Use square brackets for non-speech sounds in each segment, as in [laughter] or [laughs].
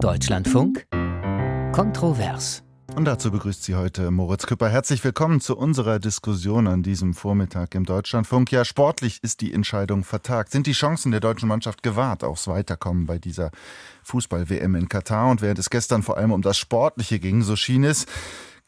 Deutschlandfunk Kontrovers. Und dazu begrüßt Sie heute Moritz Küpper. Herzlich willkommen zu unserer Diskussion an diesem Vormittag im Deutschlandfunk. Ja, sportlich ist die Entscheidung vertagt. Sind die Chancen der deutschen Mannschaft gewahrt aufs Weiterkommen bei dieser Fußball-WM in Katar? Und während es gestern vor allem um das Sportliche ging, so schien es,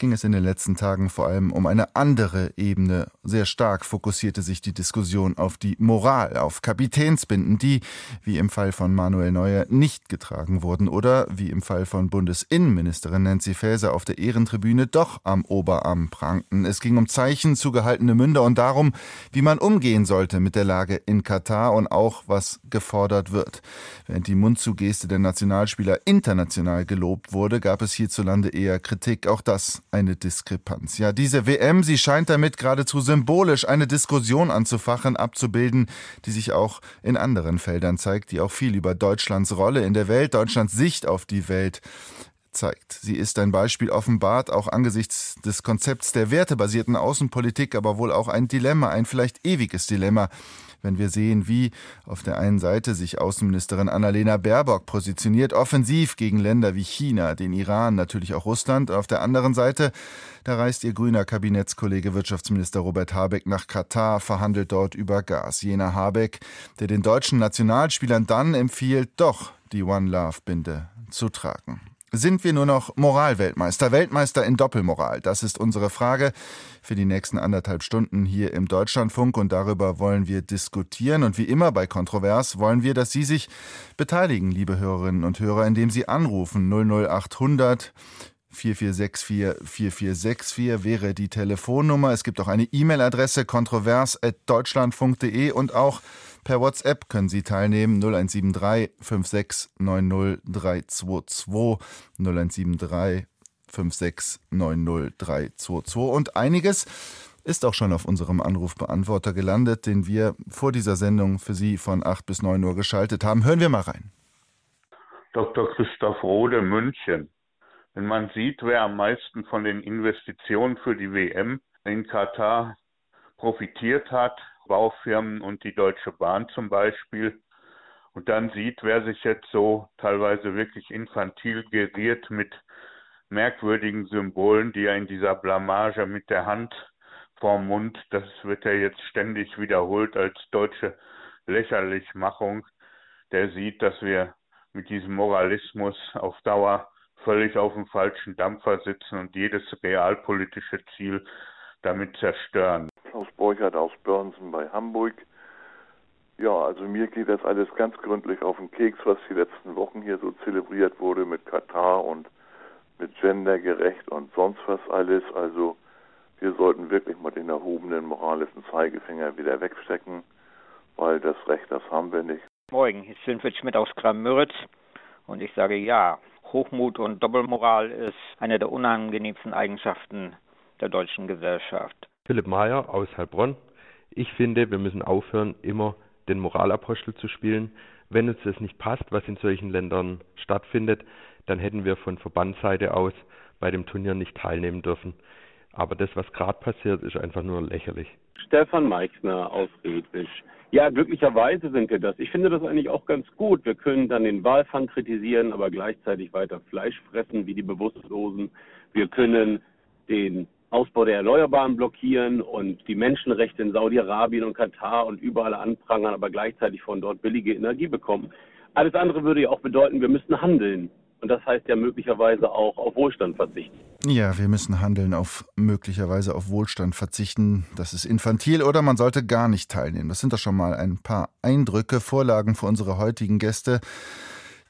ging es in den letzten Tagen vor allem um eine andere Ebene. Sehr stark fokussierte sich die Diskussion auf die Moral, auf Kapitänsbinden, die, wie im Fall von Manuel Neuer, nicht getragen wurden oder, wie im Fall von Bundesinnenministerin Nancy Faeser auf der Ehrentribüne, doch am Oberarm prangten. Es ging um Zeichen, zugehaltene Münder und darum, wie man umgehen sollte mit der Lage in Katar und auch, was gefordert wird. Während die Mundzugeste der Nationalspieler international gelobt wurde, gab es hierzulande eher Kritik. Auch das eine Diskrepanz. Ja, diese WM, sie scheint damit geradezu symbolisch eine Diskussion anzufachen, abzubilden, die sich auch in anderen Feldern zeigt, die auch viel über Deutschlands Rolle in der Welt, Deutschlands Sicht auf die Welt zeigt. Sie ist ein Beispiel offenbart auch angesichts des Konzepts der wertebasierten Außenpolitik, aber wohl auch ein Dilemma, ein vielleicht ewiges Dilemma, wenn wir sehen, wie auf der einen Seite sich Außenministerin Annalena Baerbock positioniert, offensiv gegen Länder wie China, den Iran, natürlich auch Russland. Auf der anderen Seite, da reist ihr grüner Kabinettskollege Wirtschaftsminister Robert Habeck nach Katar, verhandelt dort über Gas. Jener Habeck, der den deutschen Nationalspielern dann empfiehlt, doch die One Love Binde zu tragen. Sind wir nur noch Moralweltmeister, Weltmeister in Doppelmoral? Das ist unsere Frage für die nächsten anderthalb Stunden hier im Deutschlandfunk und darüber wollen wir diskutieren. Und wie immer bei Kontrovers wollen wir, dass Sie sich beteiligen, liebe Hörerinnen und Hörer, indem Sie anrufen 00800 4464 4464 wäre die Telefonnummer. Es gibt auch eine E-Mail-Adresse kontrovers.deutschlandfunk.de und auch Per WhatsApp können Sie teilnehmen 0173 5690322 0173 5690322 und einiges ist auch schon auf unserem Anrufbeantworter gelandet, den wir vor dieser Sendung für Sie von 8 bis 9 Uhr geschaltet haben. Hören wir mal rein. Dr. Christoph Rode, München. Wenn man sieht, wer am meisten von den Investitionen für die WM in Katar profitiert hat, Baufirmen und die Deutsche Bahn zum Beispiel, und dann sieht, wer sich jetzt so teilweise wirklich infantil geriert mit merkwürdigen Symbolen, die er in dieser Blamage mit der Hand vorm Mund, das wird ja jetzt ständig wiederholt als deutsche Lächerlichmachung, der sieht, dass wir mit diesem Moralismus auf Dauer völlig auf dem falschen Dampfer sitzen und jedes realpolitische Ziel damit zerstören. Klaus Borchert aus Börnsen bei Hamburg. Ja, also mir geht das alles ganz gründlich auf den Keks, was die letzten Wochen hier so zelebriert wurde mit Katar und mit gendergerecht und sonst was alles. Also wir sollten wirklich mal den erhobenen moralischen Zeigefinger wieder wegstecken, weil das Recht, das haben wir nicht. Moin, ich bin Fritz Schmidt aus Kram-Müritz und ich sage ja, Hochmut und Doppelmoral ist eine der unangenehmsten Eigenschaften der deutschen Gesellschaft. Philipp Mayer aus Heilbronn. Ich finde, wir müssen aufhören, immer den Moralapostel zu spielen. Wenn uns das nicht passt, was in solchen Ländern stattfindet, dann hätten wir von Verbandsseite aus bei dem Turnier nicht teilnehmen dürfen. Aber das, was gerade passiert, ist einfach nur lächerlich. Stefan Meixner aus Redwisch. Ja, glücklicherweise sind wir das. Ich finde das eigentlich auch ganz gut. Wir können dann den Walfang kritisieren, aber gleichzeitig weiter Fleisch fressen wie die Bewusstlosen. Wir können den Ausbau der Erneuerbaren blockieren und die Menschenrechte in Saudi-Arabien und Katar und überall anprangern, aber gleichzeitig von dort billige Energie bekommen. Alles andere würde ja auch bedeuten, wir müssen handeln. Und das heißt ja möglicherweise auch auf Wohlstand verzichten. Ja, wir müssen handeln auf möglicherweise auf Wohlstand verzichten. Das ist infantil oder man sollte gar nicht teilnehmen. Das sind doch schon mal ein paar Eindrücke, Vorlagen für unsere heutigen Gäste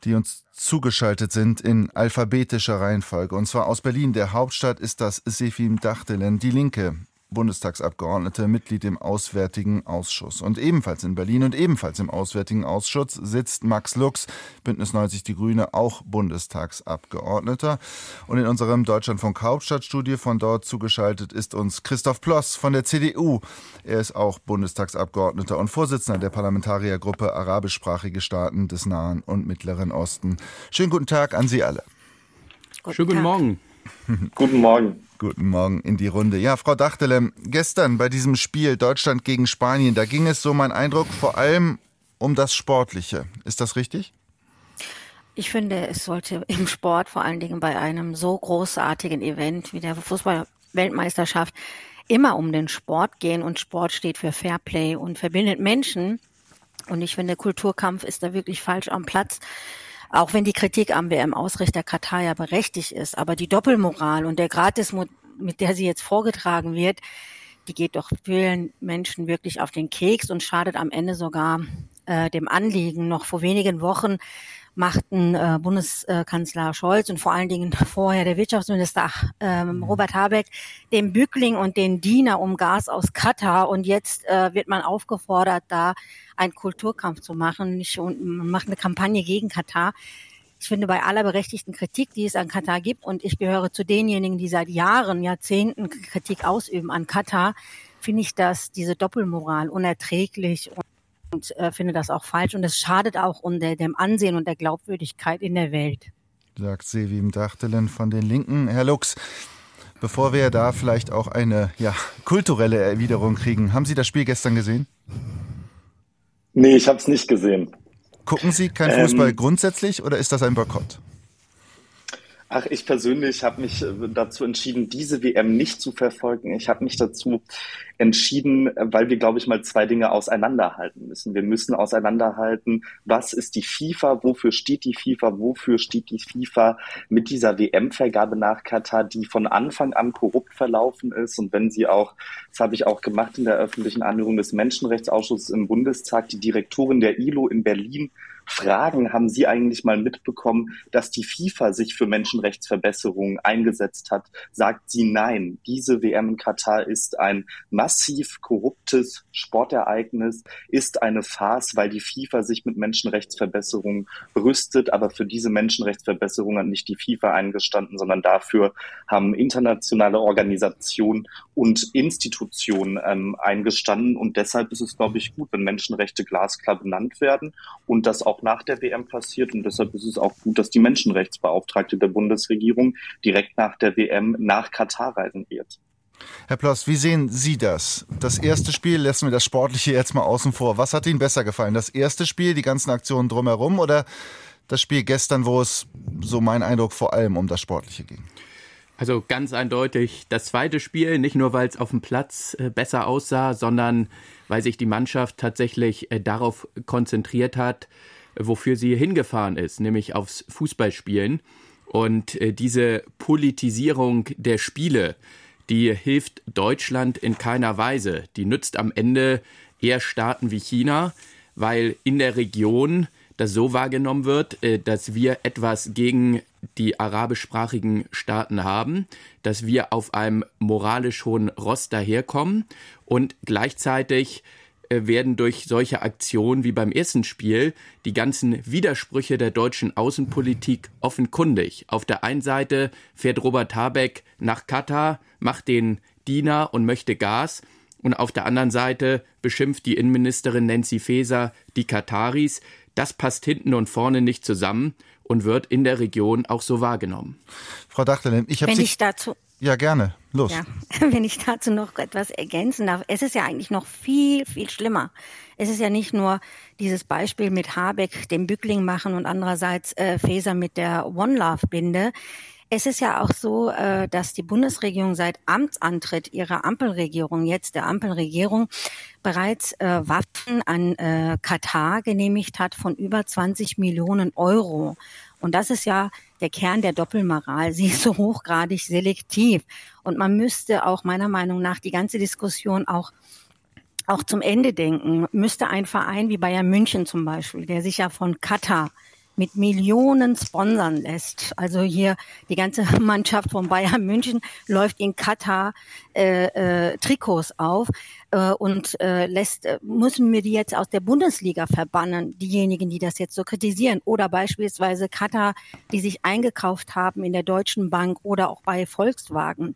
die uns zugeschaltet sind in alphabetischer Reihenfolge. Und zwar aus Berlin, der Hauptstadt, ist das Sefim Dachtelen, die Linke. Bundestagsabgeordnete, Mitglied im Auswärtigen Ausschuss. Und ebenfalls in Berlin und ebenfalls im Auswärtigen Ausschuss sitzt Max Lux, Bündnis 90 Die Grüne, auch Bundestagsabgeordneter. Und in unserem Deutschlandfunk Hauptstadtstudio von dort zugeschaltet ist uns Christoph Ploss von der CDU. Er ist auch Bundestagsabgeordneter und Vorsitzender der Parlamentariergruppe Arabischsprachige Staaten des Nahen und Mittleren Osten. Schönen guten Tag an Sie alle. Guten Schönen guten Morgen. [laughs] guten Morgen. Guten Morgen in die Runde. Ja, Frau Dachtele, gestern bei diesem Spiel Deutschland gegen Spanien, da ging es so mein Eindruck vor allem um das Sportliche. Ist das richtig? Ich finde, es sollte im Sport, vor allen Dingen bei einem so großartigen Event wie der Fußball-Weltmeisterschaft, immer um den Sport gehen und Sport steht für Fairplay und verbindet Menschen. Und ich finde, Kulturkampf ist da wirklich falsch am Platz. Auch wenn die Kritik am WM-Ausrichter Katar ja berechtigt ist, aber die Doppelmoral und der Gratis, mit der sie jetzt vorgetragen wird, die geht doch vielen Menschen wirklich auf den Keks und schadet am Ende sogar äh, dem Anliegen. Noch vor wenigen Wochen machten äh, Bundeskanzler Scholz und vor allen Dingen [laughs] vorher der Wirtschaftsminister ähm, mhm. Robert Habeck den Bückling und den Diener um Gas aus Katar und jetzt äh, wird man aufgefordert, da einen Kulturkampf zu machen und man macht eine Kampagne gegen Katar. Ich finde, bei aller berechtigten Kritik, die es an Katar gibt, und ich gehöre zu denjenigen, die seit Jahren, Jahrzehnten Kritik ausüben an Katar, finde ich das, diese Doppelmoral unerträglich und und äh, finde das auch falsch und es schadet auch um der, dem Ansehen und der Glaubwürdigkeit in der Welt. Sagt Sevim Dachtelen von den Linken. Herr Lux, bevor wir da vielleicht auch eine ja, kulturelle Erwiderung kriegen, haben Sie das Spiel gestern gesehen? Nee, ich habe es nicht gesehen. Gucken Sie kein Fußball ähm, grundsätzlich oder ist das ein Boykott? Ach, ich persönlich habe mich äh, dazu entschieden, diese WM nicht zu verfolgen. Ich habe mich dazu entschieden, weil wir, glaube ich, mal zwei Dinge auseinanderhalten müssen. Wir müssen auseinanderhalten, was ist die FIFA, wofür steht die FIFA, wofür steht die FIFA mit dieser WM-Vergabe nach Katar, die von Anfang an korrupt verlaufen ist. Und wenn sie auch, das habe ich auch gemacht in der öffentlichen Anhörung des Menschenrechtsausschusses im Bundestag, die Direktorin der ILO in Berlin fragen, haben Sie eigentlich mal mitbekommen, dass die FIFA sich für Menschenrechtsverbesserungen eingesetzt hat? Sagt sie nein. Diese WM in Katar ist ein massiv korruptes Sportereignis, ist eine Farce, weil die FIFA sich mit Menschenrechtsverbesserungen rüstet. Aber für diese Menschenrechtsverbesserungen hat nicht die FIFA eingestanden, sondern dafür haben internationale Organisationen und Institutionen ähm, eingestanden. Und deshalb ist es, glaube ich, gut, wenn Menschenrechte glasklar benannt werden und das auch nach der WM passiert. Und deshalb ist es auch gut, dass die Menschenrechtsbeauftragte der Bundesregierung direkt nach der WM nach Katar reisen wird. Herr Ploss, wie sehen Sie das? Das erste Spiel lassen wir das Sportliche jetzt mal außen vor. Was hat Ihnen besser gefallen? Das erste Spiel, die ganzen Aktionen drumherum oder das Spiel gestern, wo es, so mein Eindruck, vor allem um das Sportliche ging? Also ganz eindeutig das zweite Spiel, nicht nur weil es auf dem Platz äh, besser aussah, sondern weil sich die Mannschaft tatsächlich äh, darauf konzentriert hat, wofür sie hingefahren ist, nämlich aufs Fußballspielen. Und äh, diese Politisierung der Spiele, die hilft Deutschland in keiner Weise. Die nützt am Ende eher Staaten wie China, weil in der Region das so wahrgenommen wird, äh, dass wir etwas gegen die arabischsprachigen Staaten haben, dass wir auf einem moralisch hohen Ross daherkommen und gleichzeitig werden durch solche Aktionen wie beim ersten Spiel die ganzen Widersprüche der deutschen Außenpolitik offenkundig. Auf der einen Seite fährt Robert Habeck nach Katar, macht den Diener und möchte Gas. Und auf der anderen Seite beschimpft die Innenministerin Nancy Faeser die Kataris. Das passt hinten und vorne nicht zusammen und wird in der Region auch so wahrgenommen. Frau Dachtelin, ich habe Sie ich dazu ja, gerne. Los. Ja, [laughs] wenn ich dazu noch etwas ergänzen darf. Es ist ja eigentlich noch viel, viel schlimmer. Es ist ja nicht nur dieses Beispiel mit Habeck, dem Bückling machen und andererseits äh, Faeser mit der One Love Binde. Es ist ja auch so, äh, dass die Bundesregierung seit Amtsantritt ihrer Ampelregierung, jetzt der Ampelregierung, bereits äh, Waffen an äh, Katar genehmigt hat von über 20 Millionen Euro. Und das ist ja der Kern der Doppelmoral. Sie ist so hochgradig selektiv. Und man müsste auch meiner Meinung nach die ganze Diskussion auch auch zum Ende denken. Müsste ein Verein wie Bayern München zum Beispiel, der sich ja von Katar mit Millionen sponsern lässt. Also hier die ganze [laughs] Mannschaft von Bayern München läuft in Katar äh, äh, Trikots auf äh, und äh, lässt, äh, müssen wir die jetzt aus der Bundesliga verbannen, diejenigen, die das jetzt so kritisieren. Oder beispielsweise Katar, die sich eingekauft haben in der Deutschen Bank oder auch bei Volkswagen.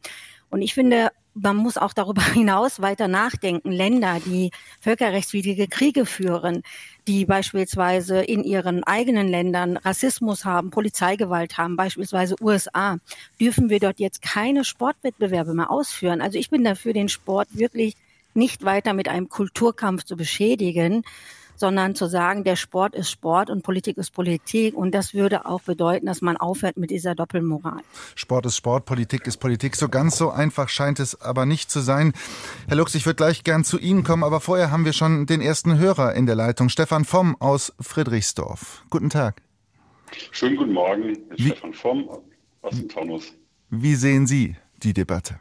Und ich finde, man muss auch darüber [laughs] hinaus weiter nachdenken. Länder, die völkerrechtswidrige Kriege führen, die beispielsweise in ihren eigenen Ländern Rassismus haben, Polizeigewalt haben, beispielsweise USA, dürfen wir dort jetzt keine Sportwettbewerbe mehr ausführen. Also ich bin dafür, den Sport wirklich nicht weiter mit einem Kulturkampf zu beschädigen, sondern zu sagen, der Sport ist Sport und Politik ist Politik. Und das würde auch bedeuten, dass man aufhört mit dieser Doppelmoral. Sport ist Sport, Politik ist Politik. So ganz so einfach scheint es aber nicht zu sein. Herr Lux, ich würde gleich gern zu Ihnen kommen, aber vorher haben wir schon den ersten Hörer in der Leitung. Stefan Vomm aus Friedrichsdorf. Guten Tag. Schönen guten Morgen, Wie, Stefan Vomm aus dem Taunus. Wie sehen Sie die Debatte?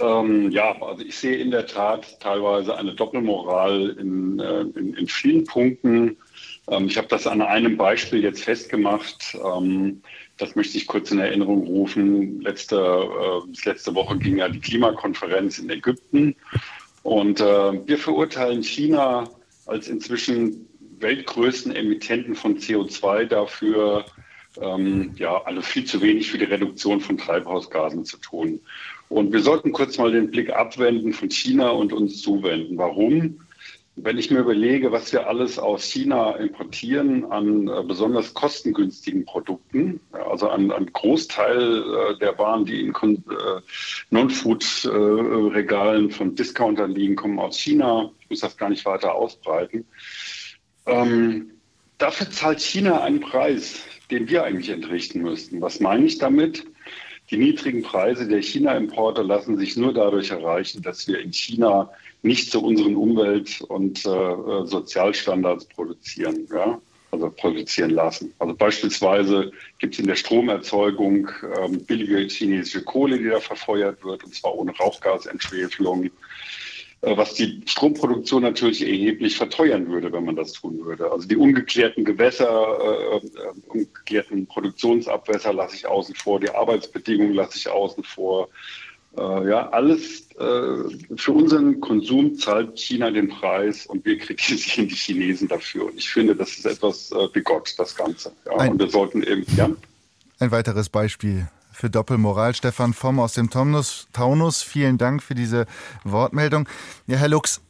Ähm, ja, also ich sehe in der Tat teilweise eine Doppelmoral in, äh, in, in vielen Punkten. Ähm, ich habe das an einem Beispiel jetzt festgemacht. Ähm, das möchte ich kurz in Erinnerung rufen. Letzte, äh, letzte Woche ging ja die Klimakonferenz in Ägypten. Und äh, wir verurteilen China als inzwischen weltgrößten Emittenten von CO2 dafür, ähm, ja, also viel zu wenig für die Reduktion von Treibhausgasen zu tun. Und wir sollten kurz mal den Blick abwenden von China und uns zuwenden. Warum? Wenn ich mir überlege, was wir alles aus China importieren an äh, besonders kostengünstigen Produkten, also an, an Großteil äh, der Waren, die in äh, Non-Food-Regalen von Discountern liegen, kommen aus China. Ich muss das gar nicht weiter ausbreiten. Ähm, dafür zahlt China einen Preis, den wir eigentlich entrichten müssten. Was meine ich damit? Die niedrigen Preise der China-Importe lassen sich nur dadurch erreichen, dass wir in China nicht zu unseren Umwelt- und äh, Sozialstandards produzieren, ja? also produzieren lassen. Also beispielsweise gibt es in der Stromerzeugung ähm, billige chinesische Kohle, die da verfeuert wird, und zwar ohne Rauchgasentschwefelung. Äh, was die Stromproduktion natürlich erheblich verteuern würde, wenn man das tun würde. Also die ungeklärten Gewässer, äh, äh, ungeklärten Produktionsabwässer lasse ich außen vor, die Arbeitsbedingungen lasse ich außen vor. Äh, ja, alles äh, für unseren Konsum zahlt China den Preis und wir kritisieren die Chinesen dafür. Und ich finde, das ist etwas äh, bigott, das Ganze. Ja, und wir sollten eben, ja. Ein weiteres Beispiel für Doppelmoral. Stefan Vomm aus dem Taunus. Taunus, vielen Dank für diese Wortmeldung. Ja, Herr Lux,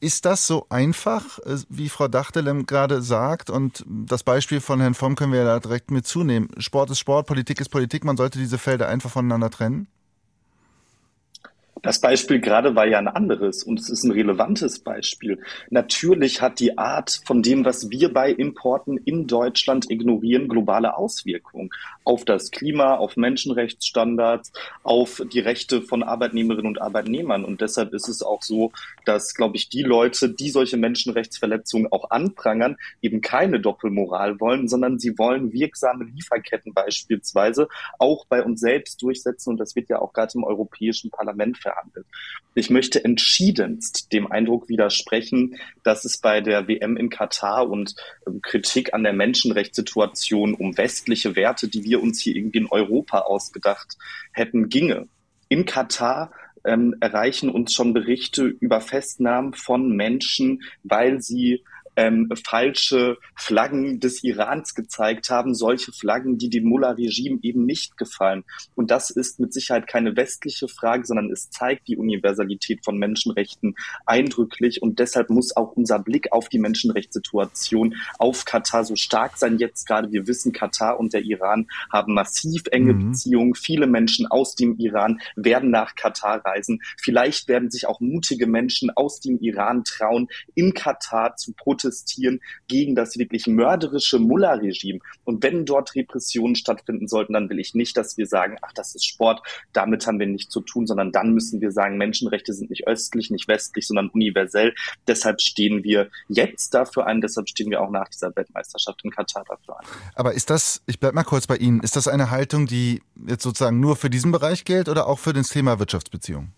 ist das so einfach, äh, wie Frau Dachtelem gerade sagt? Und das Beispiel von Herrn Vomm können wir ja da direkt mit zunehmen. Sport ist Sport, Politik ist Politik. Man sollte diese Felder einfach voneinander trennen? Das Beispiel gerade war ja ein anderes und es ist ein relevantes Beispiel. Natürlich hat die Art von dem, was wir bei Importen in Deutschland ignorieren, globale Auswirkungen auf das Klima, auf Menschenrechtsstandards, auf die Rechte von Arbeitnehmerinnen und Arbeitnehmern. Und deshalb ist es auch so, dass, glaube ich, die Leute, die solche Menschenrechtsverletzungen auch anprangern, eben keine Doppelmoral wollen, sondern sie wollen wirksame Lieferketten beispielsweise auch bei uns selbst durchsetzen. Und das wird ja auch gerade im Europäischen Parlament verhandelt gehandelt. Ich möchte entschiedenst dem Eindruck widersprechen, dass es bei der WM in Katar und ähm, Kritik an der Menschenrechtssituation um westliche Werte, die wir uns hier irgendwie in Europa ausgedacht hätten, ginge. In Katar ähm, erreichen uns schon Berichte über Festnahmen von Menschen, weil sie ähm, falsche Flaggen des Irans gezeigt haben, solche Flaggen, die dem Mullah-Regime eben nicht gefallen. Und das ist mit Sicherheit keine westliche Frage, sondern es zeigt die Universalität von Menschenrechten eindrücklich. Und deshalb muss auch unser Blick auf die Menschenrechtssituation auf Katar so stark sein. Jetzt gerade, wir wissen, Katar und der Iran haben massiv enge mhm. Beziehungen. Viele Menschen aus dem Iran werden nach Katar reisen. Vielleicht werden sich auch mutige Menschen aus dem Iran trauen, in Katar zu protestieren protestieren gegen das wirklich mörderische Mullah-Regime. Und wenn dort Repressionen stattfinden sollten, dann will ich nicht, dass wir sagen, ach, das ist Sport, damit haben wir nichts zu tun, sondern dann müssen wir sagen, Menschenrechte sind nicht östlich, nicht westlich, sondern universell. Deshalb stehen wir jetzt dafür ein, deshalb stehen wir auch nach dieser Weltmeisterschaft in Katar dafür ein. Aber ist das, ich bleibe mal kurz bei Ihnen, ist das eine Haltung, die jetzt sozusagen nur für diesen Bereich gilt oder auch für das Thema Wirtschaftsbeziehungen?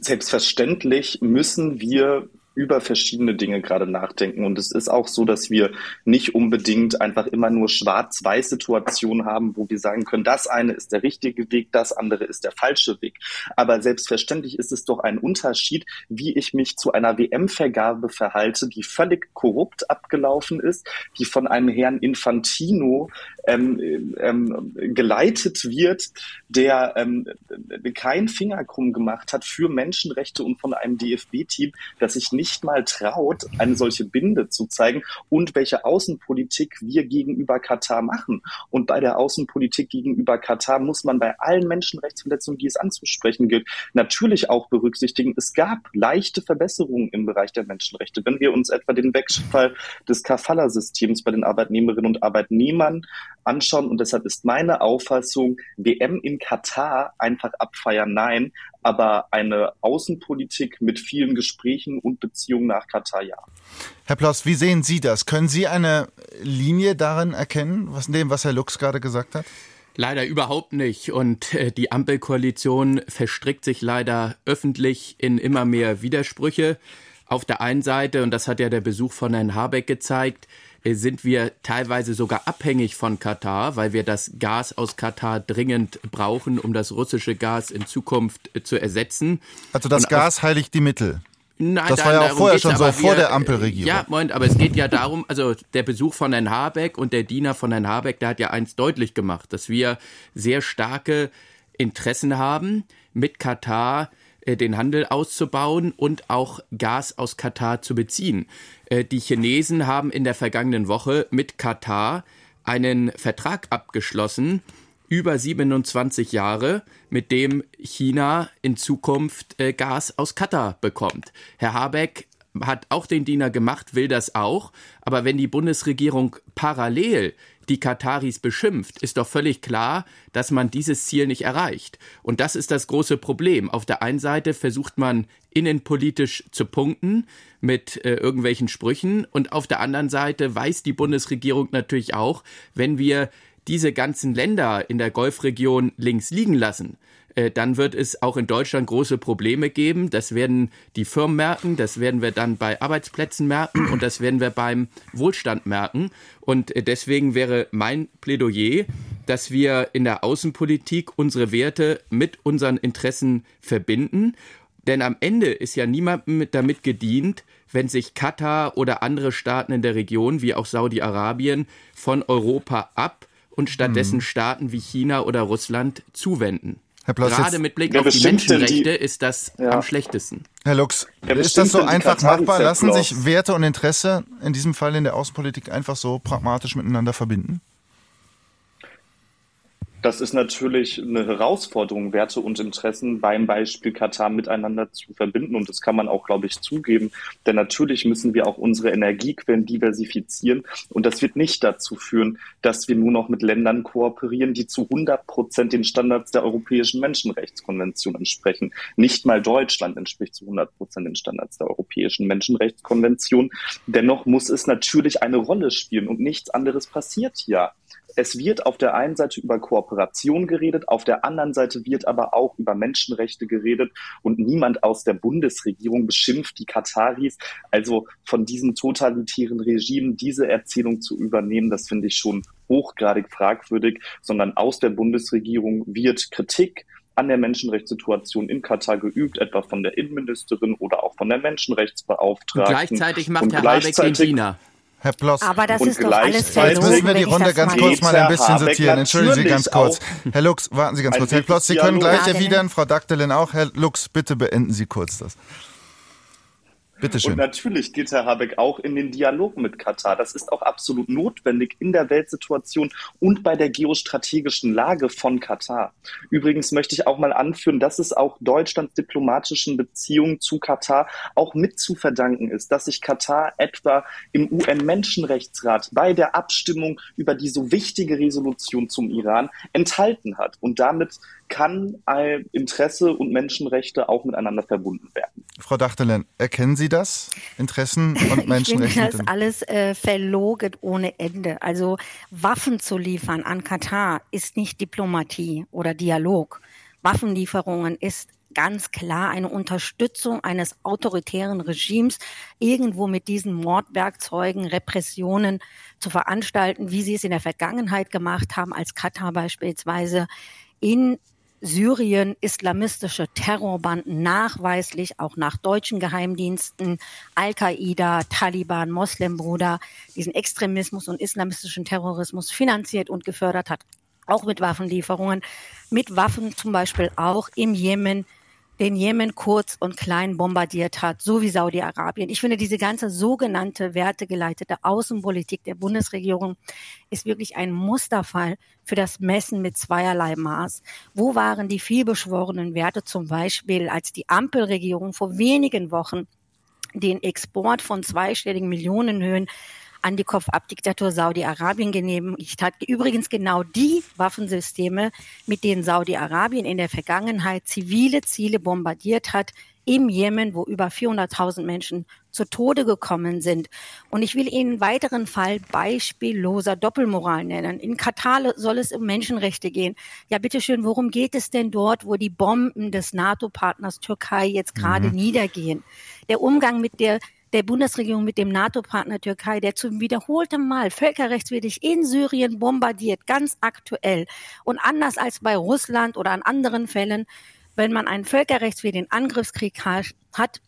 Selbstverständlich müssen wir über verschiedene Dinge gerade nachdenken. Und es ist auch so, dass wir nicht unbedingt einfach immer nur schwarz-weiß Situationen haben, wo wir sagen können, das eine ist der richtige Weg, das andere ist der falsche Weg. Aber selbstverständlich ist es doch ein Unterschied, wie ich mich zu einer WM-Vergabe verhalte, die völlig korrupt abgelaufen ist, die von einem Herrn Infantino ähm, ähm, geleitet wird, der ähm, keinen Finger krumm gemacht hat für Menschenrechte und von einem DFB-Team, das sich nicht nicht mal traut, eine solche Binde zu zeigen und welche Außenpolitik wir gegenüber Katar machen. Und bei der Außenpolitik gegenüber Katar muss man bei allen Menschenrechtsverletzungen, die es anzusprechen gilt, natürlich auch berücksichtigen, es gab leichte Verbesserungen im Bereich der Menschenrechte. Wenn wir uns etwa den Wegfall des Kafala-Systems bei den Arbeitnehmerinnen und Arbeitnehmern anschauen, und deshalb ist meine Auffassung, WM in Katar einfach abfeiern, nein, aber eine Außenpolitik mit vielen Gesprächen und Beziehungen nach Katar, ja. Herr Ploss, wie sehen Sie das? Können Sie eine Linie darin erkennen, was in dem, was Herr Lux gerade gesagt hat? Leider überhaupt nicht. Und äh, die Ampelkoalition verstrickt sich leider öffentlich in immer mehr Widersprüche. Auf der einen Seite, und das hat ja der Besuch von Herrn Habeck gezeigt, äh, sind wir teilweise sogar abhängig von Katar, weil wir das Gas aus Katar dringend brauchen, um das russische Gas in Zukunft äh, zu ersetzen. Also das Und Gas heiligt die Mittel. Nein, das war ja auch vorher schon so, wir, vor der Ampelregierung. Ja, Moment, aber es geht ja darum, also der Besuch von Herrn Habeck und der Diener von Herrn Habeck, der hat ja eins deutlich gemacht, dass wir sehr starke Interessen haben, mit Katar äh, den Handel auszubauen und auch Gas aus Katar zu beziehen. Äh, die Chinesen haben in der vergangenen Woche mit Katar einen Vertrag abgeschlossen, über 27 Jahre, mit dem China in Zukunft äh, Gas aus Katar bekommt. Herr Habeck hat auch den Diener gemacht, will das auch. Aber wenn die Bundesregierung parallel die Kataris beschimpft, ist doch völlig klar, dass man dieses Ziel nicht erreicht. Und das ist das große Problem. Auf der einen Seite versucht man innenpolitisch zu punkten mit äh, irgendwelchen Sprüchen und auf der anderen Seite weiß die Bundesregierung natürlich auch, wenn wir diese ganzen Länder in der Golfregion links liegen lassen, dann wird es auch in Deutschland große Probleme geben. Das werden die Firmen merken, das werden wir dann bei Arbeitsplätzen merken und das werden wir beim Wohlstand merken. Und äh, deswegen wäre mein Plädoyer, dass wir in der Außenpolitik unsere Werte mit unseren Interessen verbinden. Denn am Ende ist ja niemandem damit gedient, wenn sich Katar oder andere Staaten in der Region, wie auch Saudi-Arabien, von Europa ab und stattdessen hm. Staaten wie China oder Russland zuwenden. Herr Ploss, Gerade mit Blick ja, auf die Menschenrechte die, ist das ja. am schlechtesten. Herr Lux, ja, ist das so einfach machbar? Lassen sich Werte und Interesse in diesem Fall in der Außenpolitik einfach so pragmatisch miteinander verbinden? Das ist natürlich eine Herausforderung, Werte und Interessen beim Beispiel Katar miteinander zu verbinden. Und das kann man auch, glaube ich, zugeben. Denn natürlich müssen wir auch unsere Energiequellen diversifizieren. Und das wird nicht dazu führen, dass wir nur noch mit Ländern kooperieren, die zu 100 Prozent den Standards der Europäischen Menschenrechtskonvention entsprechen. Nicht mal Deutschland entspricht zu 100 Prozent den Standards der Europäischen Menschenrechtskonvention. Dennoch muss es natürlich eine Rolle spielen und nichts anderes passiert hier es wird auf der einen Seite über Kooperation geredet, auf der anderen Seite wird aber auch über Menschenrechte geredet und niemand aus der Bundesregierung beschimpft die Kataris. Also von diesem totalitären Regime diese Erzählung zu übernehmen, das finde ich schon hochgradig fragwürdig, sondern aus der Bundesregierung wird Kritik an der Menschenrechtssituation in Katar geübt, etwa von der Innenministerin oder auch von der Menschenrechtsbeauftragten. Und gleichzeitig macht und Herr Habeck den Diener. Herr Ploss. Aber das ist doch alles Jetzt müssen wir die Runde ganz kurz mal ein bisschen sortieren. Entschuldigen Sie ganz kurz. Herr Lux, warten Sie ganz kurz. Herr Ploss, Sie können gleich erwidern. Frau Dagdelin auch. Herr Lux, bitte beenden Sie kurz das. Bitte schön. Und natürlich geht Herr Habeck auch in den Dialog mit Katar. Das ist auch absolut notwendig in der Weltsituation und bei der geostrategischen Lage von Katar. Übrigens möchte ich auch mal anführen, dass es auch Deutschlands diplomatischen Beziehungen zu Katar auch mit zu verdanken ist, dass sich Katar etwa im UN-Menschenrechtsrat bei der Abstimmung über die so wichtige Resolution zum Iran enthalten hat und damit kann Interesse und Menschenrechte auch miteinander verbunden werden. Frau Dachtelen, erkennen Sie das? Interessen [laughs] und Menschenrechte? Ich finde das alles äh, verlogen ohne Ende. Also Waffen zu liefern an Katar ist nicht Diplomatie oder Dialog. Waffenlieferungen ist ganz klar eine Unterstützung eines autoritären Regimes, irgendwo mit diesen Mordwerkzeugen, Repressionen zu veranstalten, wie sie es in der Vergangenheit gemacht haben, als Katar beispielsweise in Syrien islamistische Terrorbanden nachweislich auch nach deutschen Geheimdiensten, Al-Qaida, Taliban, Moslembruder diesen Extremismus und islamistischen Terrorismus finanziert und gefördert hat, auch mit Waffenlieferungen, mit Waffen zum Beispiel auch im Jemen den Jemen kurz und klein bombardiert hat, so wie Saudi-Arabien. Ich finde, diese ganze sogenannte wertegeleitete Außenpolitik der Bundesregierung ist wirklich ein Musterfall für das Messen mit zweierlei Maß. Wo waren die vielbeschworenen Werte zum Beispiel, als die Ampelregierung vor wenigen Wochen den Export von zweistelligen Millionenhöhen an die Kopfabdiktatur Saudi-Arabien genehmigt hat. Übrigens genau die Waffensysteme, mit denen Saudi-Arabien in der Vergangenheit zivile Ziele bombardiert hat, im Jemen, wo über 400.000 Menschen zu Tode gekommen sind. Und ich will Ihnen einen weiteren Fall beispielloser Doppelmoral nennen. In Katar soll es um Menschenrechte gehen. Ja, bitteschön, worum geht es denn dort, wo die Bomben des NATO-Partners Türkei jetzt gerade mhm. niedergehen? Der Umgang mit der der Bundesregierung mit dem NATO-Partner Türkei, der zum wiederholten Mal völkerrechtswidrig in Syrien bombardiert, ganz aktuell. Und anders als bei Russland oder an anderen Fällen, wenn man einen völkerrechtswidrigen Angriffskrieg hat,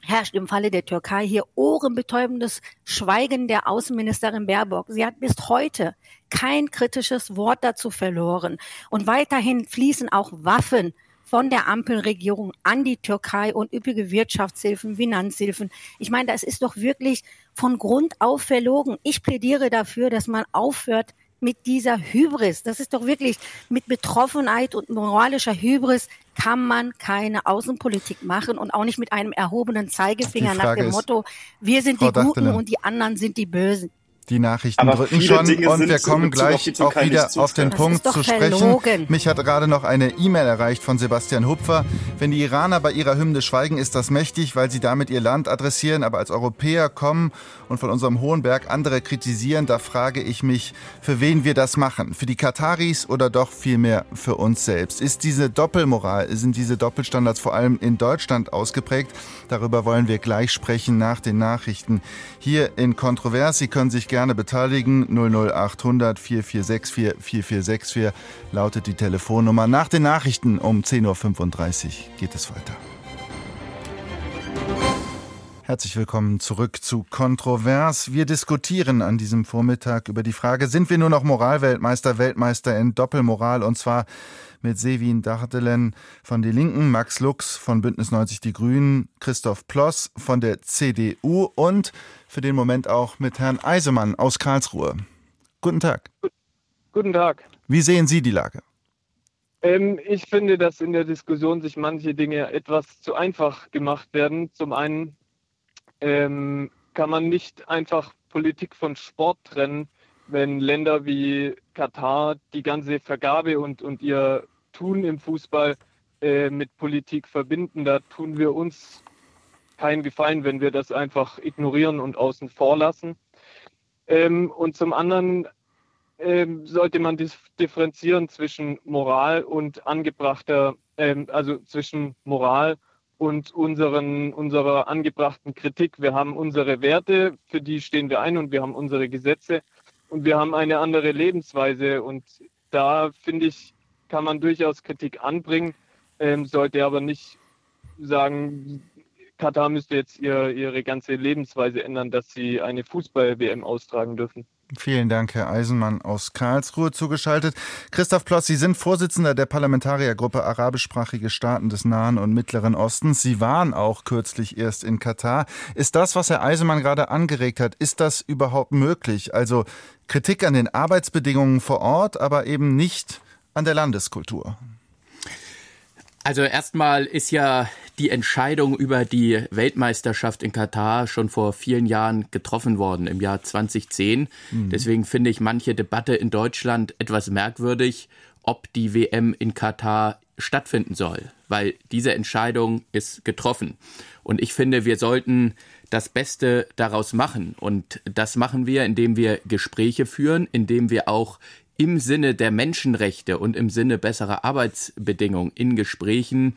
herrscht im Falle der Türkei hier ohrenbetäubendes Schweigen der Außenministerin Baerbock. Sie hat bis heute kein kritisches Wort dazu verloren. Und weiterhin fließen auch Waffen von der Ampelregierung an die Türkei und üppige Wirtschaftshilfen, Finanzhilfen. Ich meine, das ist doch wirklich von Grund auf verlogen. Ich plädiere dafür, dass man aufhört mit dieser Hybris. Das ist doch wirklich mit Betroffenheit und moralischer Hybris kann man keine Außenpolitik machen und auch nicht mit einem erhobenen Zeigefinger nach dem Motto, wir sind Frau die Guten und die anderen sind die Bösen. Die Nachrichten Aber drücken schon Dinge und wir kommen gleich auch wieder auf den Punkt zu sprechen. Verlogen. Mich hat gerade noch eine E-Mail erreicht von Sebastian Hupfer. Wenn die Iraner bei ihrer Hymne schweigen, ist das mächtig, weil sie damit ihr Land adressieren, aber als Europäer kommen und von unserem hohen Berg andere kritisieren, da frage ich mich, für wen wir das machen. Für die Kataris oder doch vielmehr für uns selbst? Ist diese Doppelmoral, sind diese Doppelstandards vor allem in Deutschland ausgeprägt? Darüber wollen wir gleich sprechen nach den Nachrichten. Hier in Kontrovers, Sie können sich gerne beteiligen. 00800 4464 4464 lautet die Telefonnummer. Nach den Nachrichten um 10.35 Uhr geht es weiter. Herzlich willkommen zurück zu Kontrovers. Wir diskutieren an diesem Vormittag über die Frage, sind wir nur noch Moralweltmeister, Weltmeister in Doppelmoral und zwar mit Sevin Dardelen von Die Linken, Max Lux von Bündnis 90 Die Grünen, Christoph Ploss von der CDU und für den Moment auch mit Herrn Eisemann aus Karlsruhe. Guten Tag. Guten Tag. Wie sehen Sie die Lage? Ähm, ich finde, dass in der Diskussion sich manche Dinge etwas zu einfach gemacht werden. Zum einen ähm, kann man nicht einfach Politik von Sport trennen, wenn Länder wie Katar die ganze Vergabe und, und ihr Tun im Fußball äh, mit Politik verbinden. Da tun wir uns keinen Gefallen, wenn wir das einfach ignorieren und außen vor lassen. Ähm, und zum anderen ähm, sollte man differenzieren zwischen Moral und angebrachter, ähm, also zwischen Moral und unseren, unserer angebrachten Kritik. Wir haben unsere Werte, für die stehen wir ein und wir haben unsere Gesetze und wir haben eine andere Lebensweise. Und da finde ich, kann man durchaus Kritik anbringen, ähm, sollte aber nicht sagen, Katar müsste jetzt ihr, ihre ganze Lebensweise ändern, dass sie eine Fußball-WM austragen dürfen. Vielen Dank, Herr Eisenmann aus Karlsruhe zugeschaltet. Christoph Ploss, Sie sind Vorsitzender der Parlamentariergruppe Arabischsprachige Staaten des Nahen und Mittleren Ostens. Sie waren auch kürzlich erst in Katar. Ist das, was Herr Eisenmann gerade angeregt hat, ist das überhaupt möglich? Also Kritik an den Arbeitsbedingungen vor Ort, aber eben nicht an der Landeskultur. Also erstmal ist ja die Entscheidung über die Weltmeisterschaft in Katar schon vor vielen Jahren getroffen worden, im Jahr 2010. Mhm. Deswegen finde ich manche Debatte in Deutschland etwas merkwürdig, ob die WM in Katar stattfinden soll, weil diese Entscheidung ist getroffen. Und ich finde, wir sollten das Beste daraus machen. Und das machen wir, indem wir Gespräche führen, indem wir auch im Sinne der Menschenrechte und im Sinne besserer Arbeitsbedingungen in Gesprächen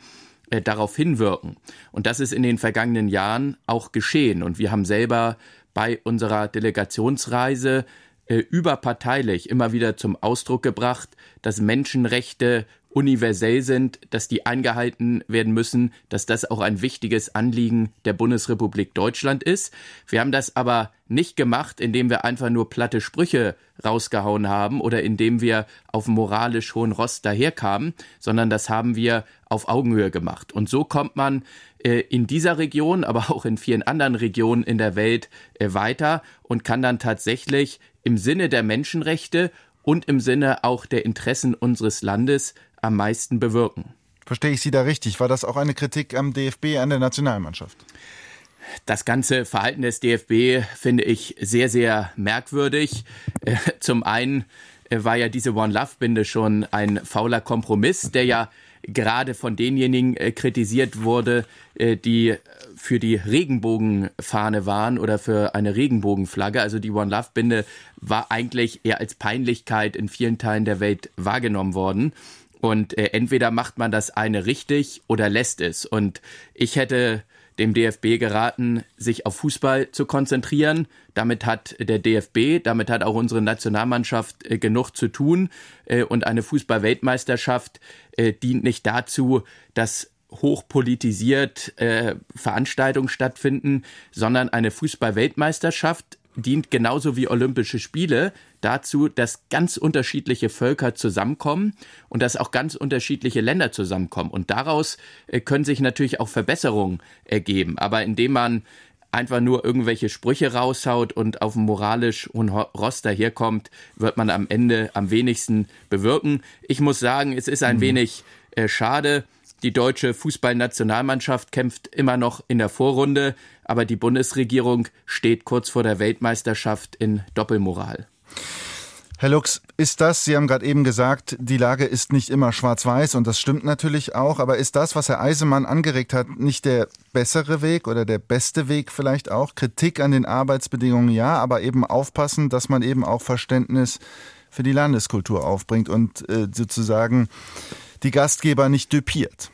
äh, darauf hinwirken. Und das ist in den vergangenen Jahren auch geschehen. Und wir haben selber bei unserer Delegationsreise äh, überparteilich immer wieder zum Ausdruck gebracht, dass Menschenrechte universell sind, dass die eingehalten werden müssen, dass das auch ein wichtiges Anliegen der Bundesrepublik Deutschland ist. Wir haben das aber nicht gemacht, indem wir einfach nur platte Sprüche rausgehauen haben oder indem wir auf moralisch hohen Rost daherkamen, sondern das haben wir auf Augenhöhe gemacht. Und so kommt man äh, in dieser Region, aber auch in vielen anderen Regionen in der Welt äh, weiter und kann dann tatsächlich im Sinne der Menschenrechte und im Sinne auch der Interessen unseres Landes am meisten bewirken. Verstehe ich Sie da richtig? War das auch eine Kritik am DFB, an der Nationalmannschaft? Das ganze Verhalten des DFB finde ich sehr, sehr merkwürdig. Äh, zum einen äh, war ja diese One Love Binde schon ein fauler Kompromiss, der ja gerade von denjenigen äh, kritisiert wurde, die für die Regenbogenfahne waren oder für eine Regenbogenflagge. Also die One Love Binde war eigentlich eher als Peinlichkeit in vielen Teilen der Welt wahrgenommen worden. Und entweder macht man das eine richtig oder lässt es. Und ich hätte dem DFB geraten, sich auf Fußball zu konzentrieren. Damit hat der DFB, damit hat auch unsere Nationalmannschaft äh, genug zu tun. Äh, und eine Fußballweltmeisterschaft äh, dient nicht dazu, dass hochpolitisiert äh, Veranstaltungen stattfinden, sondern eine Fußballweltmeisterschaft dient genauso wie Olympische Spiele dazu, dass ganz unterschiedliche Völker zusammenkommen und dass auch ganz unterschiedliche Länder zusammenkommen. Und daraus äh, können sich natürlich auch Verbesserungen ergeben. Aber indem man einfach nur irgendwelche Sprüche raushaut und auf dem moralisch hohen Rost daherkommt, wird man am Ende am wenigsten bewirken. Ich muss sagen, es ist ein mhm. wenig äh, schade. Die deutsche Fußballnationalmannschaft kämpft immer noch in der Vorrunde, aber die Bundesregierung steht kurz vor der Weltmeisterschaft in Doppelmoral. Herr Lux, ist das, Sie haben gerade eben gesagt, die Lage ist nicht immer schwarz-weiß und das stimmt natürlich auch, aber ist das, was Herr Eisemann angeregt hat, nicht der bessere Weg oder der beste Weg vielleicht auch? Kritik an den Arbeitsbedingungen ja, aber eben aufpassen, dass man eben auch Verständnis für die Landeskultur aufbringt und äh, sozusagen die Gastgeber nicht düpiert.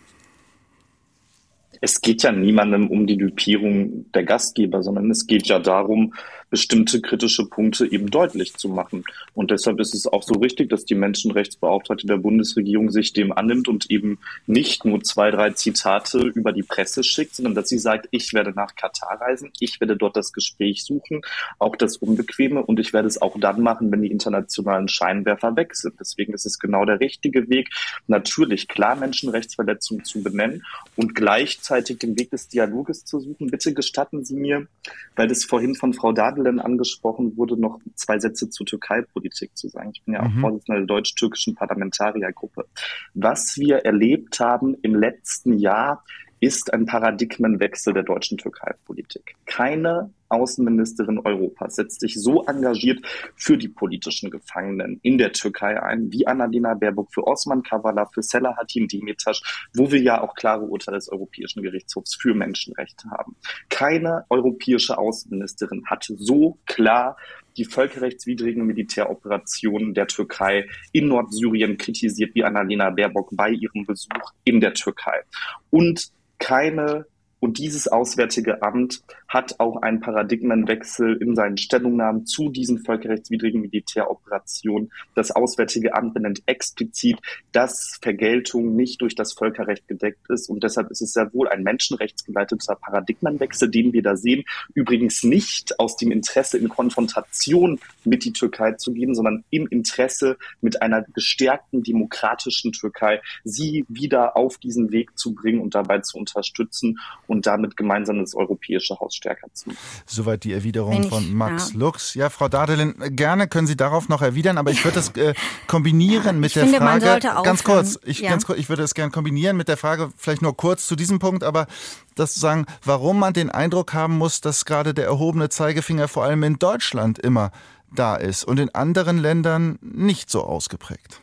Es geht ja niemandem um die Dupierung der Gastgeber, sondern es geht ja darum, bestimmte kritische Punkte eben deutlich zu machen. Und deshalb ist es auch so richtig, dass die Menschenrechtsbeauftragte der Bundesregierung sich dem annimmt und eben nicht nur zwei, drei Zitate über die Presse schickt, sondern dass sie sagt, ich werde nach Katar reisen, ich werde dort das Gespräch suchen, auch das Unbequeme und ich werde es auch dann machen, wenn die internationalen Scheinwerfer weg sind. Deswegen ist es genau der richtige Weg, natürlich klar Menschenrechtsverletzungen zu benennen und gleichzeitig den Weg des Dialoges zu suchen. Bitte gestatten Sie mir, weil das vorhin von Frau Dadel Kanzlerin angesprochen wurde, noch zwei Sätze zur Türkei-Politik zu sagen. Ich bin ja auch mhm. Vorsitzender der deutsch-türkischen Parlamentariergruppe. Was wir erlebt haben im letzten Jahr, ist ein Paradigmenwechsel der deutschen Türkei-Politik. Keine Außenministerin Europas setzt sich so engagiert für die politischen Gefangenen in der Türkei ein, wie Annalena Baerbock für Osman Kavala, für Selahattin Demirtas, wo wir ja auch klare Urteile des Europäischen Gerichtshofs für Menschenrechte haben. Keine europäische Außenministerin hat so klar die völkerrechtswidrigen Militäroperationen der Türkei in Nordsyrien kritisiert, wie Annalena Baerbock bei ihrem Besuch in der Türkei. Und keine und dieses Auswärtige Amt hat auch einen Paradigmenwechsel in seinen Stellungnahmen zu diesen völkerrechtswidrigen Militäroperationen. Das Auswärtige Amt benennt explizit, dass Vergeltung nicht durch das Völkerrecht gedeckt ist. Und deshalb ist es sehr wohl ein menschenrechtsgeleiteter Paradigmenwechsel, den wir da sehen. Übrigens nicht aus dem Interesse in Konfrontation mit die Türkei zu gehen, sondern im Interesse mit einer gestärkten demokratischen Türkei, sie wieder auf diesen Weg zu bringen und dabei zu unterstützen und damit gemeinsam das europäische Haus stärker zu. Soweit die Erwiderung ich, von Max ja. Lux. Ja, Frau Dadelin, gerne können Sie darauf noch erwidern, aber ich würde das äh, kombinieren mit ich der finde, Frage. ganz kurz, ich, ja. ganz kurz, ich würde es gerne kombinieren mit der Frage, vielleicht nur kurz zu diesem Punkt, aber das zu sagen, warum man den Eindruck haben muss, dass gerade der erhobene Zeigefinger vor allem in Deutschland immer da ist und in anderen Ländern nicht so ausgeprägt.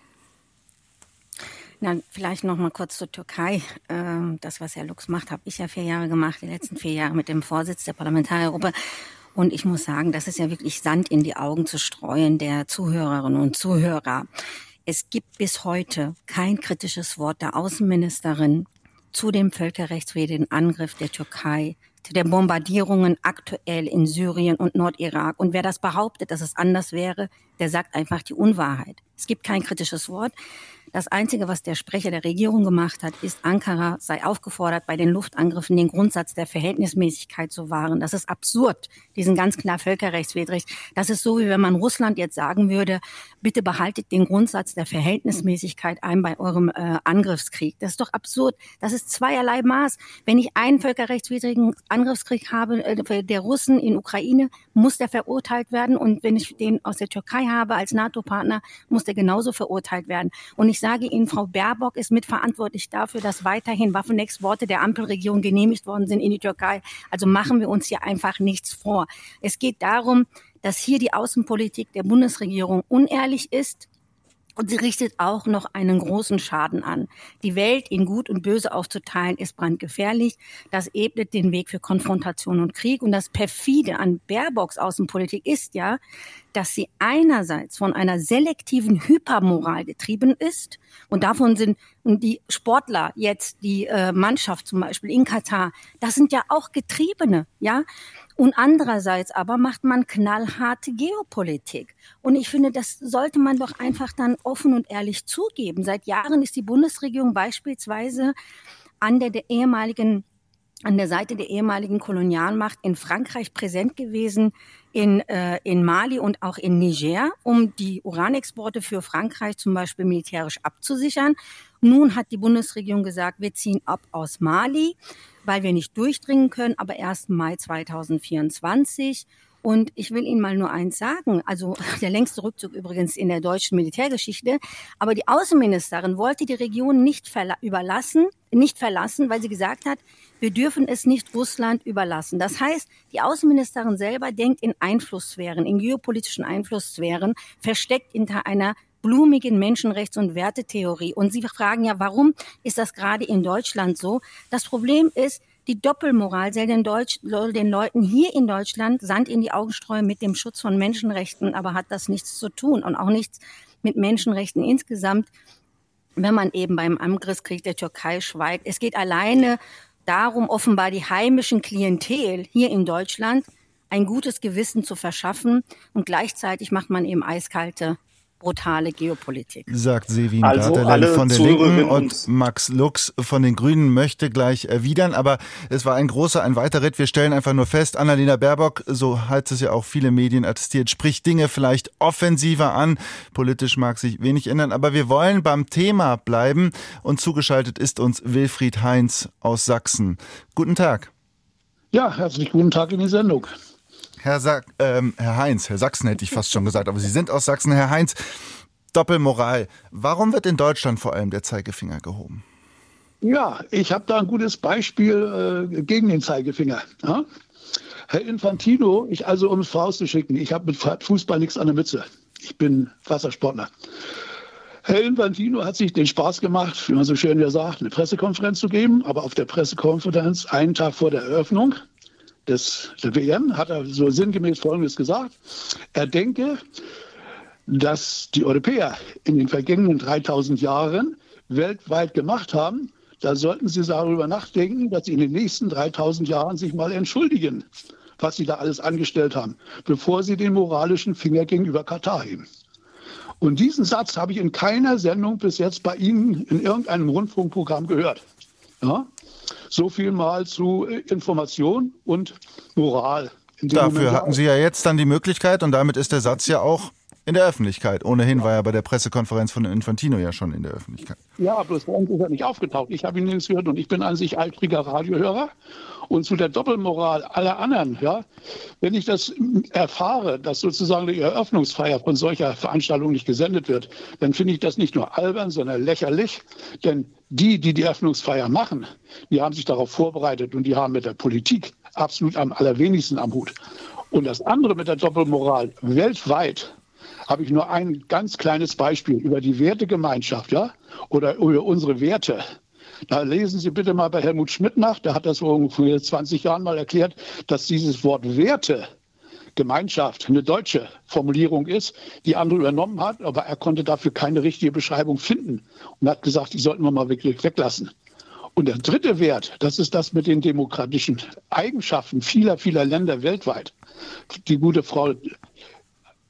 Na, vielleicht noch mal kurz zur Türkei. Ähm, das, was Herr Lux macht, habe ich ja vier Jahre gemacht, die letzten vier Jahre mit dem Vorsitz der Parlamentariergruppe. Und ich muss sagen, das ist ja wirklich Sand in die Augen zu streuen der Zuhörerinnen und Zuhörer. Es gibt bis heute kein kritisches Wort der Außenministerin zu dem völkerrechtswidrigen Angriff der Türkei, zu den Bombardierungen aktuell in Syrien und Nordirak. Und wer das behauptet, dass es anders wäre, der sagt einfach die Unwahrheit. Es gibt kein kritisches Wort. Das Einzige, was der Sprecher der Regierung gemacht hat, ist, Ankara sei aufgefordert, bei den Luftangriffen den Grundsatz der Verhältnismäßigkeit zu wahren. Das ist absurd. Die sind ganz klar völkerrechtswidrig. Das ist so, wie wenn man Russland jetzt sagen würde, bitte behaltet den Grundsatz der Verhältnismäßigkeit ein bei eurem äh, Angriffskrieg. Das ist doch absurd. Das ist zweierlei Maß. Wenn ich einen völkerrechtswidrigen Angriffskrieg habe, äh, der Russen in Ukraine, muss der verurteilt werden. Und wenn ich den aus der Türkei habe als NATO-Partner, muss der genauso verurteilt werden. Und ich sage Ihnen, Frau Baerbock ist mitverantwortlich dafür, dass weiterhin Waffenexporte der Ampelregierung genehmigt worden sind in die Türkei. Also machen wir uns hier einfach nichts vor. Es geht darum, dass hier die Außenpolitik der Bundesregierung unehrlich ist, und sie richtet auch noch einen großen Schaden an. Die Welt in Gut und Böse aufzuteilen, ist brandgefährlich. Das ebnet den Weg für Konfrontation und Krieg. Und das perfide an Baerbocks Außenpolitik ist ja, dass sie einerseits von einer selektiven Hypermoral getrieben ist. Und davon sind die Sportler jetzt, die äh, Mannschaft zum Beispiel in Katar, das sind ja auch Getriebene, ja. Und andererseits aber macht man knallharte Geopolitik. Und ich finde, das sollte man doch einfach dann offen und ehrlich zugeben. Seit Jahren ist die Bundesregierung beispielsweise an der, der ehemaligen an der Seite der ehemaligen Kolonialmacht in Frankreich präsent gewesen, in, äh, in Mali und auch in Niger, um die Uranexporte für Frankreich zum Beispiel militärisch abzusichern. Nun hat die Bundesregierung gesagt, wir ziehen ab aus Mali weil wir nicht durchdringen können, aber erst Mai 2024. Und ich will Ihnen mal nur eins sagen, also [laughs] der längste Rückzug übrigens in der deutschen Militärgeschichte, aber die Außenministerin wollte die Region nicht überlassen, nicht verlassen, weil sie gesagt hat, wir dürfen es nicht Russland überlassen. Das heißt, die Außenministerin selber denkt in Einflusssphären, in geopolitischen Einflusssphären, versteckt hinter einer blumigen Menschenrechts- und Wertetheorie. Und Sie fragen ja, warum ist das gerade in Deutschland so? Das Problem ist, die Doppelmoral soll den, Deutsch, den Leuten hier in Deutschland Sand in die Augen streuen mit dem Schutz von Menschenrechten, aber hat das nichts zu tun und auch nichts mit Menschenrechten insgesamt, wenn man eben beim Angriffskrieg der Türkei schweigt. Es geht alleine darum, offenbar die heimischen Klientel hier in Deutschland ein gutes Gewissen zu verschaffen und gleichzeitig macht man eben eiskalte brutale Geopolitik. Sagt Sevin also Gartelen von der Linken und Max Lux von den Grünen möchte gleich erwidern. Aber es war ein großer, ein weiter Ritt. Wir stellen einfach nur fest, Annalena Baerbock, so hat es ja auch viele Medien attestiert, spricht Dinge vielleicht offensiver an. Politisch mag sich wenig ändern. Aber wir wollen beim Thema bleiben. Und zugeschaltet ist uns Wilfried Heinz aus Sachsen. Guten Tag. Ja, herzlich guten Tag in die Sendung. Herr, Sa ähm, Herr Heinz, Herr Sachsen hätte ich fast schon gesagt, aber Sie sind aus Sachsen. Herr Heinz, Doppelmoral. Warum wird in Deutschland vor allem der Zeigefinger gehoben? Ja, ich habe da ein gutes Beispiel äh, gegen den Zeigefinger. Ja? Herr Infantino, ich also um es vorauszuschicken, ich habe mit Fußball nichts an der Mütze. Ich bin Wassersportler. Herr Infantino hat sich den Spaß gemacht, wie man so schön ja sagt, eine Pressekonferenz zu geben, aber auf der Pressekonferenz einen Tag vor der Eröffnung des, der WM hat er so sinngemäß Folgendes gesagt. Er denke, dass die Europäer in den vergangenen 3000 Jahren weltweit gemacht haben, da sollten sie darüber nachdenken, dass sie in den nächsten 3000 Jahren sich mal entschuldigen, was sie da alles angestellt haben, bevor sie den moralischen Finger gegenüber Katar heben. Und diesen Satz habe ich in keiner Sendung bis jetzt bei Ihnen in irgendeinem Rundfunkprogramm gehört. Ja? So viel mal zu äh, Information und Moral. Dafür Moment hatten Sie ja jetzt dann die Möglichkeit und damit ist der Satz ja auch in der Öffentlichkeit. Ohnehin war er bei der Pressekonferenz von Infantino ja schon in der Öffentlichkeit. Ja, bloß bei uns ist er nicht aufgetaucht. Ich habe ihn nirgends gehört und ich bin an sich altriger Radiohörer. Und zu der Doppelmoral aller anderen, ja, wenn ich das erfahre, dass sozusagen die Eröffnungsfeier von solcher Veranstaltung nicht gesendet wird, dann finde ich das nicht nur albern, sondern lächerlich. Denn die, die die Eröffnungsfeier machen, die haben sich darauf vorbereitet und die haben mit der Politik absolut am allerwenigsten am Hut. Und das andere mit der Doppelmoral weltweit habe ich nur ein ganz kleines Beispiel über die Wertegemeinschaft, ja, oder über unsere Werte. Da lesen Sie bitte mal bei Helmut Schmidt nach, der hat das vor ungefähr 20 Jahren mal erklärt, dass dieses Wort Werte Gemeinschaft eine deutsche Formulierung ist, die andere übernommen hat, aber er konnte dafür keine richtige Beschreibung finden und hat gesagt, die sollten wir mal wirklich weglassen. Und der dritte Wert, das ist das mit den demokratischen Eigenschaften vieler, vieler Länder weltweit. Die gute Frau,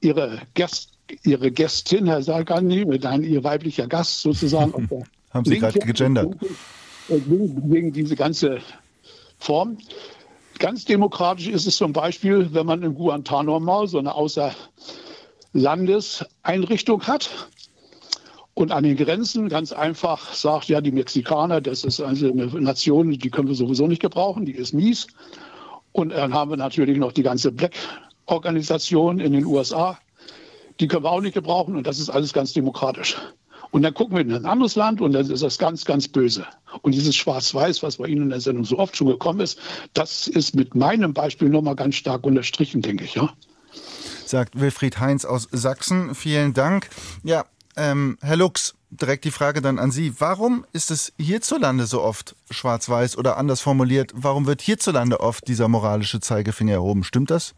ihre Gäste, Ihre Gästin, Herr Sagani, mit einem Ihr weiblicher Gast sozusagen. [laughs] Haben Sie gerade gegendert? Wegen diese ganze Form. Ganz demokratisch ist es zum Beispiel, wenn man in Guantanamo so eine Außerlandeseinrichtung hat und an den Grenzen ganz einfach sagt, ja, die Mexikaner, das ist also eine Nation, die können wir sowieso nicht gebrauchen, die ist mies. Und dann haben wir natürlich noch die ganze Black-Organisation in den USA, die können wir auch nicht gebrauchen und das ist alles ganz demokratisch. Und dann gucken wir in ein anderes Land und dann ist das ganz, ganz böse. Und dieses Schwarz-Weiß, was bei Ihnen in der Sendung so oft schon gekommen ist, das ist mit meinem Beispiel nochmal ganz stark unterstrichen, denke ich. Ja? Sagt Wilfried Heinz aus Sachsen. Vielen Dank. Ja, ähm, Herr Lux, direkt die Frage dann an Sie. Warum ist es hierzulande so oft schwarz-weiß oder anders formuliert, warum wird hierzulande oft dieser moralische Zeigefinger erhoben? Stimmt das?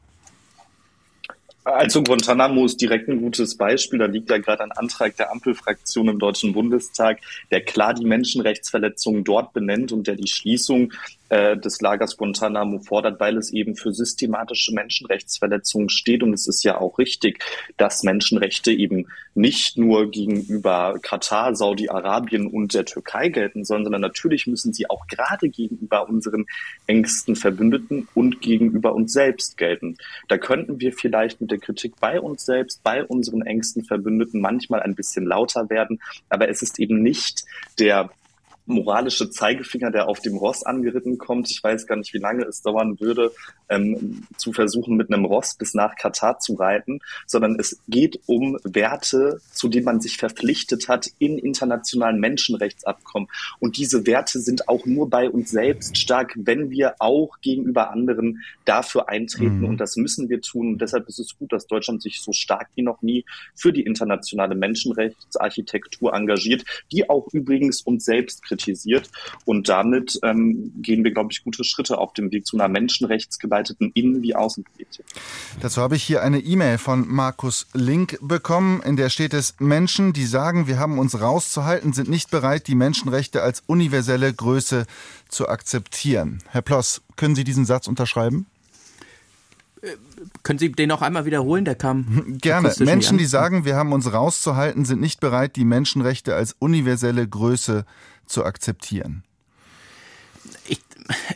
Also Guantanamo ist direkt ein gutes Beispiel. Da liegt ja gerade ein Antrag der Ampelfraktion im Deutschen Bundestag, der klar die Menschenrechtsverletzungen dort benennt und der die Schließung äh, des Lagers Guantanamo fordert, weil es eben für systematische Menschenrechtsverletzungen steht. Und es ist ja auch richtig, dass Menschenrechte eben nicht nur gegenüber Katar, Saudi-Arabien und der Türkei gelten, sondern natürlich müssen sie auch gerade gegenüber unseren engsten Verbündeten und gegenüber uns selbst gelten. Da könnten wir vielleicht mit der Kritik bei uns selbst, bei unseren engsten Verbündeten manchmal ein bisschen lauter werden, aber es ist eben nicht der moralische Zeigefinger, der auf dem Ross angeritten kommt. Ich weiß gar nicht, wie lange es dauern würde, ähm, zu versuchen, mit einem Ross bis nach Katar zu reiten, sondern es geht um Werte, zu denen man sich verpflichtet hat in internationalen Menschenrechtsabkommen. Und diese Werte sind auch nur bei uns selbst stark, wenn wir auch gegenüber anderen dafür eintreten. Mhm. Und das müssen wir tun. Und deshalb ist es gut, dass Deutschland sich so stark wie noch nie für die internationale Menschenrechtsarchitektur engagiert, die auch übrigens uns selbst kritisiert. Und damit ähm, gehen wir, glaube ich, gute Schritte auf dem Weg zu einer menschenrechtsgeleiteten Innen- wie Außenpolitik. Dazu habe ich hier eine E-Mail von Markus Link bekommen, in der steht es, Menschen, die sagen, wir haben uns rauszuhalten, sind nicht bereit, die Menschenrechte als universelle Größe zu akzeptieren. Herr Ploss, können Sie diesen Satz unterschreiben? Können Sie den noch einmal wiederholen? Der kam. Gerne. Menschen, die sagen, wir haben uns rauszuhalten, sind nicht bereit, die Menschenrechte als universelle Größe zu akzeptieren. Ich,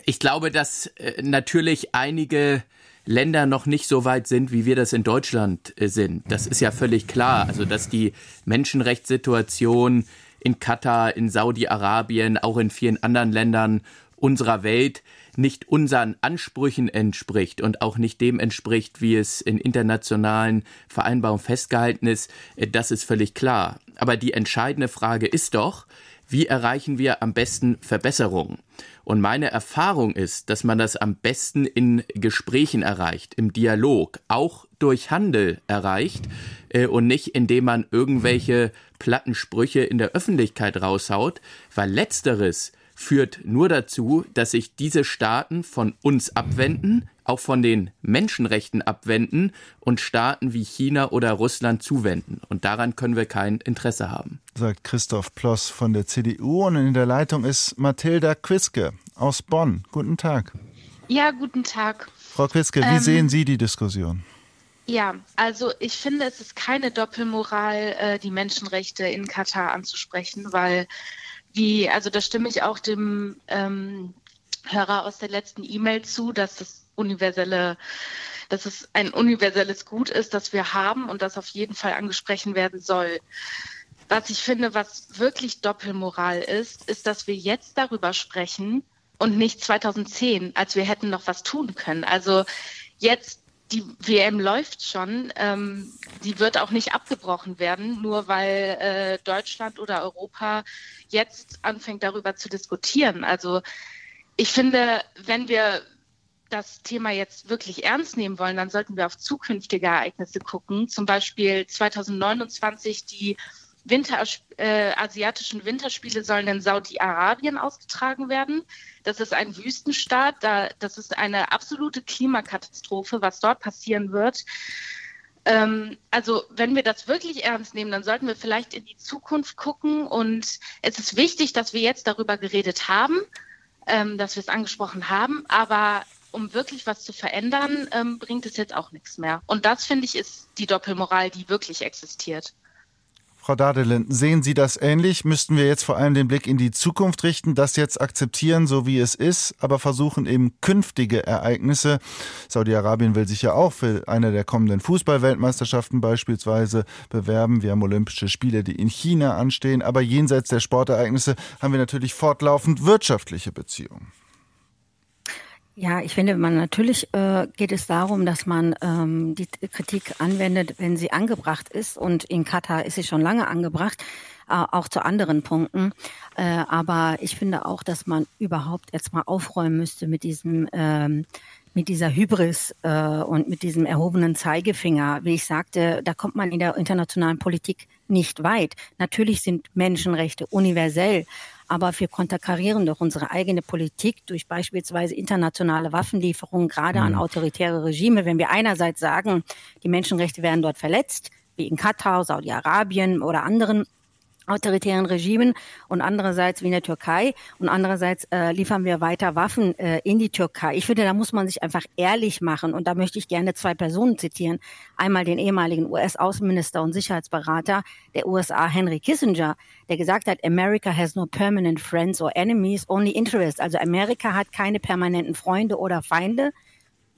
ich glaube, dass äh, natürlich einige Länder noch nicht so weit sind, wie wir das in Deutschland äh, sind. Das ist ja völlig klar. Also, dass die Menschenrechtssituation in Katar, in Saudi-Arabien, auch in vielen anderen Ländern unserer Welt nicht unseren Ansprüchen entspricht und auch nicht dem entspricht, wie es in internationalen Vereinbarungen festgehalten ist, äh, das ist völlig klar. Aber die entscheidende Frage ist doch, wie erreichen wir am besten Verbesserungen? Und meine Erfahrung ist, dass man das am besten in Gesprächen erreicht, im Dialog, auch durch Handel erreicht äh, und nicht indem man irgendwelche platten Sprüche in der Öffentlichkeit raushaut, weil letzteres führt nur dazu, dass sich diese Staaten von uns abwenden, auch von den Menschenrechten abwenden und Staaten wie China oder Russland zuwenden. Und daran können wir kein Interesse haben. Sagt Christoph Ploss von der CDU und in der Leitung ist Mathilda Quiske aus Bonn. Guten Tag. Ja, guten Tag. Frau Quiske, wie ähm, sehen Sie die Diskussion? Ja, also ich finde, es ist keine Doppelmoral, äh, die Menschenrechte in Katar anzusprechen, weil wie, also da stimme ich auch dem ähm, Hörer aus der letzten E-Mail zu, dass das universelle, dass es ein universelles Gut ist, das wir haben und das auf jeden Fall angesprochen werden soll. Was ich finde, was wirklich Doppelmoral ist, ist, dass wir jetzt darüber sprechen und nicht 2010, als wir hätten noch was tun können. Also jetzt die WM läuft schon. Ähm, die wird auch nicht abgebrochen werden, nur weil äh, Deutschland oder Europa jetzt anfängt darüber zu diskutieren. Also ich finde, wenn wir das Thema jetzt wirklich ernst nehmen wollen, dann sollten wir auf zukünftige Ereignisse gucken. Zum Beispiel 2029 die Winter, äh, asiatischen Winterspiele sollen in Saudi-Arabien ausgetragen werden. Das ist ein Wüstenstaat. Da, das ist eine absolute Klimakatastrophe, was dort passieren wird. Ähm, also wenn wir das wirklich ernst nehmen, dann sollten wir vielleicht in die Zukunft gucken. Und es ist wichtig, dass wir jetzt darüber geredet haben, ähm, dass wir es angesprochen haben. Aber um wirklich was zu verändern, ähm, bringt es jetzt auch nichts mehr. Und das, finde ich, ist die Doppelmoral, die wirklich existiert. Frau Dadelin, sehen Sie das ähnlich? Müssten wir jetzt vor allem den Blick in die Zukunft richten, das jetzt akzeptieren, so wie es ist, aber versuchen eben künftige Ereignisse. Saudi-Arabien will sich ja auch für eine der kommenden Fußballweltmeisterschaften beispielsweise bewerben. Wir haben Olympische Spiele, die in China anstehen. Aber jenseits der Sportereignisse haben wir natürlich fortlaufend wirtschaftliche Beziehungen. Ja, ich finde, man natürlich äh, geht es darum, dass man ähm, die Kritik anwendet, wenn sie angebracht ist. Und in Katar ist sie schon lange angebracht, äh, auch zu anderen Punkten. Äh, aber ich finde auch, dass man überhaupt jetzt mal aufräumen müsste mit diesem ähm, mit dieser Hybris äh, und mit diesem erhobenen Zeigefinger. Wie ich sagte, da kommt man in der internationalen Politik nicht weit. Natürlich sind Menschenrechte universell, aber wir konterkarieren doch unsere eigene Politik durch beispielsweise internationale Waffenlieferungen, gerade an mhm. autoritäre Regime. Wenn wir einerseits sagen, die Menschenrechte werden dort verletzt, wie in Katar, Saudi-Arabien oder anderen autoritären Regimen und andererseits wie in der Türkei und andererseits äh, liefern wir weiter Waffen äh, in die Türkei. Ich finde, da muss man sich einfach ehrlich machen und da möchte ich gerne zwei Personen zitieren. Einmal den ehemaligen US-Außenminister und Sicherheitsberater der USA, Henry Kissinger, der gesagt hat, America has no permanent friends or enemies, only interests. Also Amerika hat keine permanenten Freunde oder Feinde,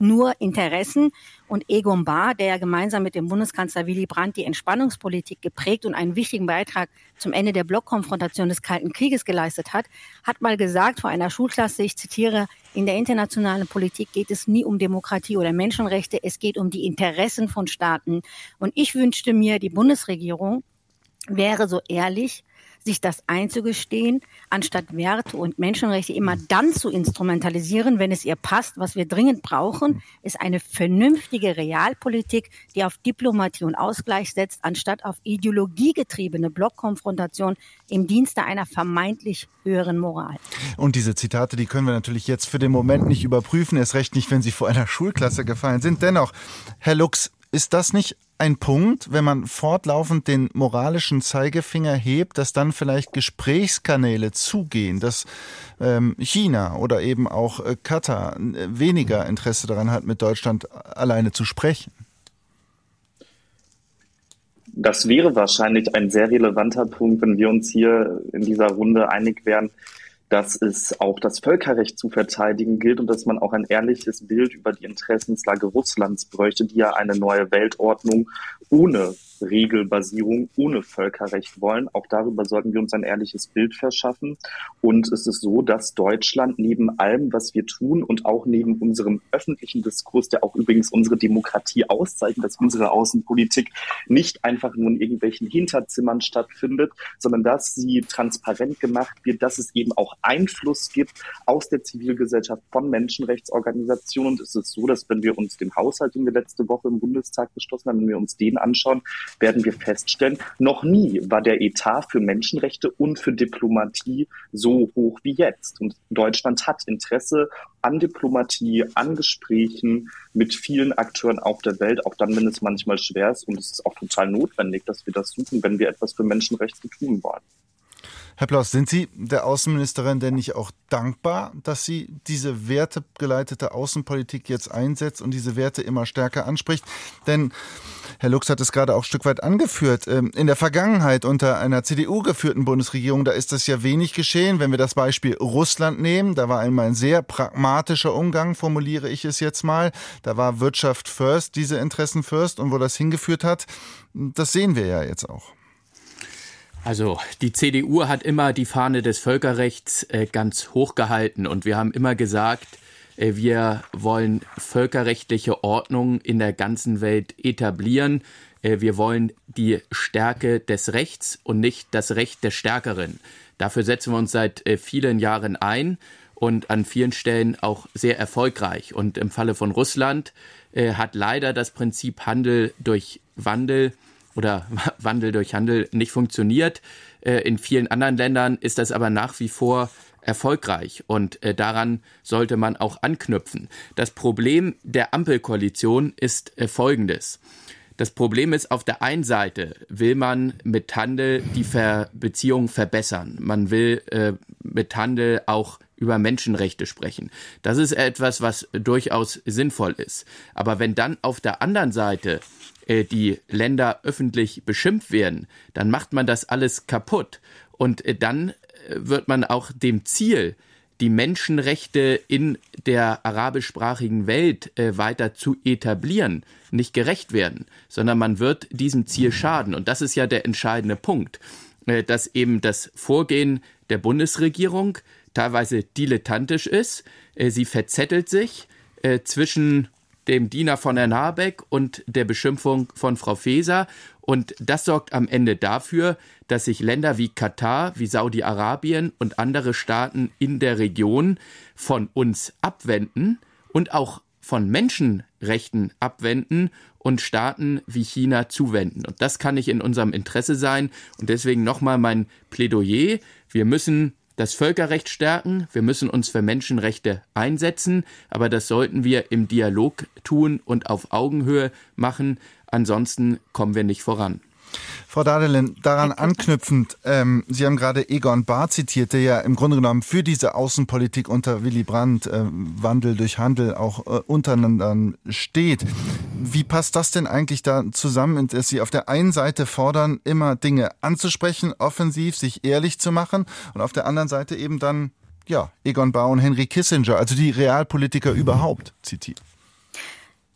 nur Interessen. Und Egon Bahr, der gemeinsam mit dem Bundeskanzler Willy Brandt die Entspannungspolitik geprägt und einen wichtigen Beitrag zum Ende der Blockkonfrontation des Kalten Krieges geleistet hat, hat mal gesagt vor einer Schulklasse, ich zitiere, in der internationalen Politik geht es nie um Demokratie oder Menschenrechte, es geht um die Interessen von Staaten. Und ich wünschte mir, die Bundesregierung wäre so ehrlich, sich das einzugestehen, anstatt Werte und Menschenrechte immer dann zu instrumentalisieren, wenn es ihr passt. Was wir dringend brauchen, ist eine vernünftige Realpolitik, die auf Diplomatie und Ausgleich setzt, anstatt auf ideologiegetriebene Blockkonfrontation im Dienste einer vermeintlich höheren Moral. Und diese Zitate, die können wir natürlich jetzt für den Moment nicht überprüfen, erst recht nicht, wenn sie vor einer Schulklasse gefallen sind. Dennoch, Herr Lux, ist das nicht ein Punkt, wenn man fortlaufend den moralischen Zeigefinger hebt, dass dann vielleicht Gesprächskanäle zugehen, dass ähm, China oder eben auch äh, Katar äh, weniger Interesse daran hat, mit Deutschland alleine zu sprechen? Das wäre wahrscheinlich ein sehr relevanter Punkt, wenn wir uns hier in dieser Runde einig wären, dass es auch das Völkerrecht zu verteidigen gilt und dass man auch ein ehrliches Bild über die Interessenslage Russlands bräuchte, die ja eine neue Weltordnung ohne Regelbasierung ohne Völkerrecht wollen. Auch darüber sollten wir uns ein ehrliches Bild verschaffen. Und es ist so, dass Deutschland neben allem, was wir tun und auch neben unserem öffentlichen Diskurs, der auch übrigens unsere Demokratie auszeichnet, dass unsere Außenpolitik nicht einfach nur in irgendwelchen Hinterzimmern stattfindet, sondern dass sie transparent gemacht wird, dass es eben auch Einfluss gibt aus der Zivilgesellschaft von Menschenrechtsorganisationen. Und es ist so, dass wenn wir uns den Haushalt, den wir letzte Woche im Bundestag beschlossen haben, wenn wir uns den anschauen, werden wir feststellen, noch nie war der Etat für Menschenrechte und für Diplomatie so hoch wie jetzt. Und Deutschland hat Interesse an Diplomatie, an Gesprächen mit vielen Akteuren auf der Welt, auch dann, wenn es manchmal schwer ist. Und es ist auch total notwendig, dass wir das suchen, wenn wir etwas für Menschenrechte tun wollen. Herr Plaus, sind Sie der Außenministerin denn nicht auch dankbar, dass sie diese wertegeleitete Außenpolitik jetzt einsetzt und diese Werte immer stärker anspricht? Denn Herr Lux hat es gerade auch ein Stück weit angeführt. Ähm, in der Vergangenheit unter einer CDU geführten Bundesregierung, da ist das ja wenig geschehen. Wenn wir das Beispiel Russland nehmen, da war einmal ein sehr pragmatischer Umgang, formuliere ich es jetzt mal. Da war Wirtschaft first, diese Interessen first und wo das hingeführt hat, das sehen wir ja jetzt auch. Also die CDU hat immer die Fahne des Völkerrechts äh, ganz hoch gehalten und wir haben immer gesagt, äh, wir wollen völkerrechtliche Ordnung in der ganzen Welt etablieren. Äh, wir wollen die Stärke des Rechts und nicht das Recht des Stärkeren. Dafür setzen wir uns seit äh, vielen Jahren ein und an vielen Stellen auch sehr erfolgreich. Und im Falle von Russland äh, hat leider das Prinzip Handel durch Wandel oder [laughs] Wandel durch Handel nicht funktioniert. Äh, in vielen anderen Ländern ist das aber nach wie vor erfolgreich und äh, daran sollte man auch anknüpfen. Das Problem der Ampelkoalition ist äh, folgendes. Das Problem ist, auf der einen Seite will man mit Handel die Ver Beziehung verbessern. Man will äh, mit Handel auch über Menschenrechte sprechen. Das ist etwas, was durchaus sinnvoll ist. Aber wenn dann auf der anderen Seite äh, die Länder öffentlich beschimpft werden, dann macht man das alles kaputt. Und äh, dann äh, wird man auch dem Ziel, die Menschenrechte in der arabischsprachigen Welt äh, weiter zu etablieren, nicht gerecht werden, sondern man wird diesem Ziel schaden. Und das ist ja der entscheidende Punkt, äh, dass eben das Vorgehen der Bundesregierung teilweise dilettantisch ist. Äh, sie verzettelt sich äh, zwischen dem Diener von Herrn Habeck und der Beschimpfung von Frau Faeser. Und das sorgt am Ende dafür, dass sich Länder wie Katar, wie Saudi-Arabien und andere Staaten in der Region von uns abwenden und auch von Menschenrechten abwenden und Staaten wie China zuwenden. Und das kann nicht in unserem Interesse sein. Und deswegen nochmal mein Plädoyer. Wir müssen das Völkerrecht stärken, wir müssen uns für Menschenrechte einsetzen, aber das sollten wir im Dialog tun und auf Augenhöhe machen, ansonsten kommen wir nicht voran. Frau Dadelin, daran anknüpfend, ähm, Sie haben gerade Egon Bahr zitiert, der ja im Grunde genommen für diese Außenpolitik unter Willy Brandt, äh, Wandel durch Handel, auch äh, untereinander steht. Wie passt das denn eigentlich da zusammen, dass Sie auf der einen Seite fordern, immer Dinge anzusprechen, offensiv, sich ehrlich zu machen und auf der anderen Seite eben dann, ja, Egon Bahr und Henry Kissinger, also die Realpolitiker überhaupt zitiert?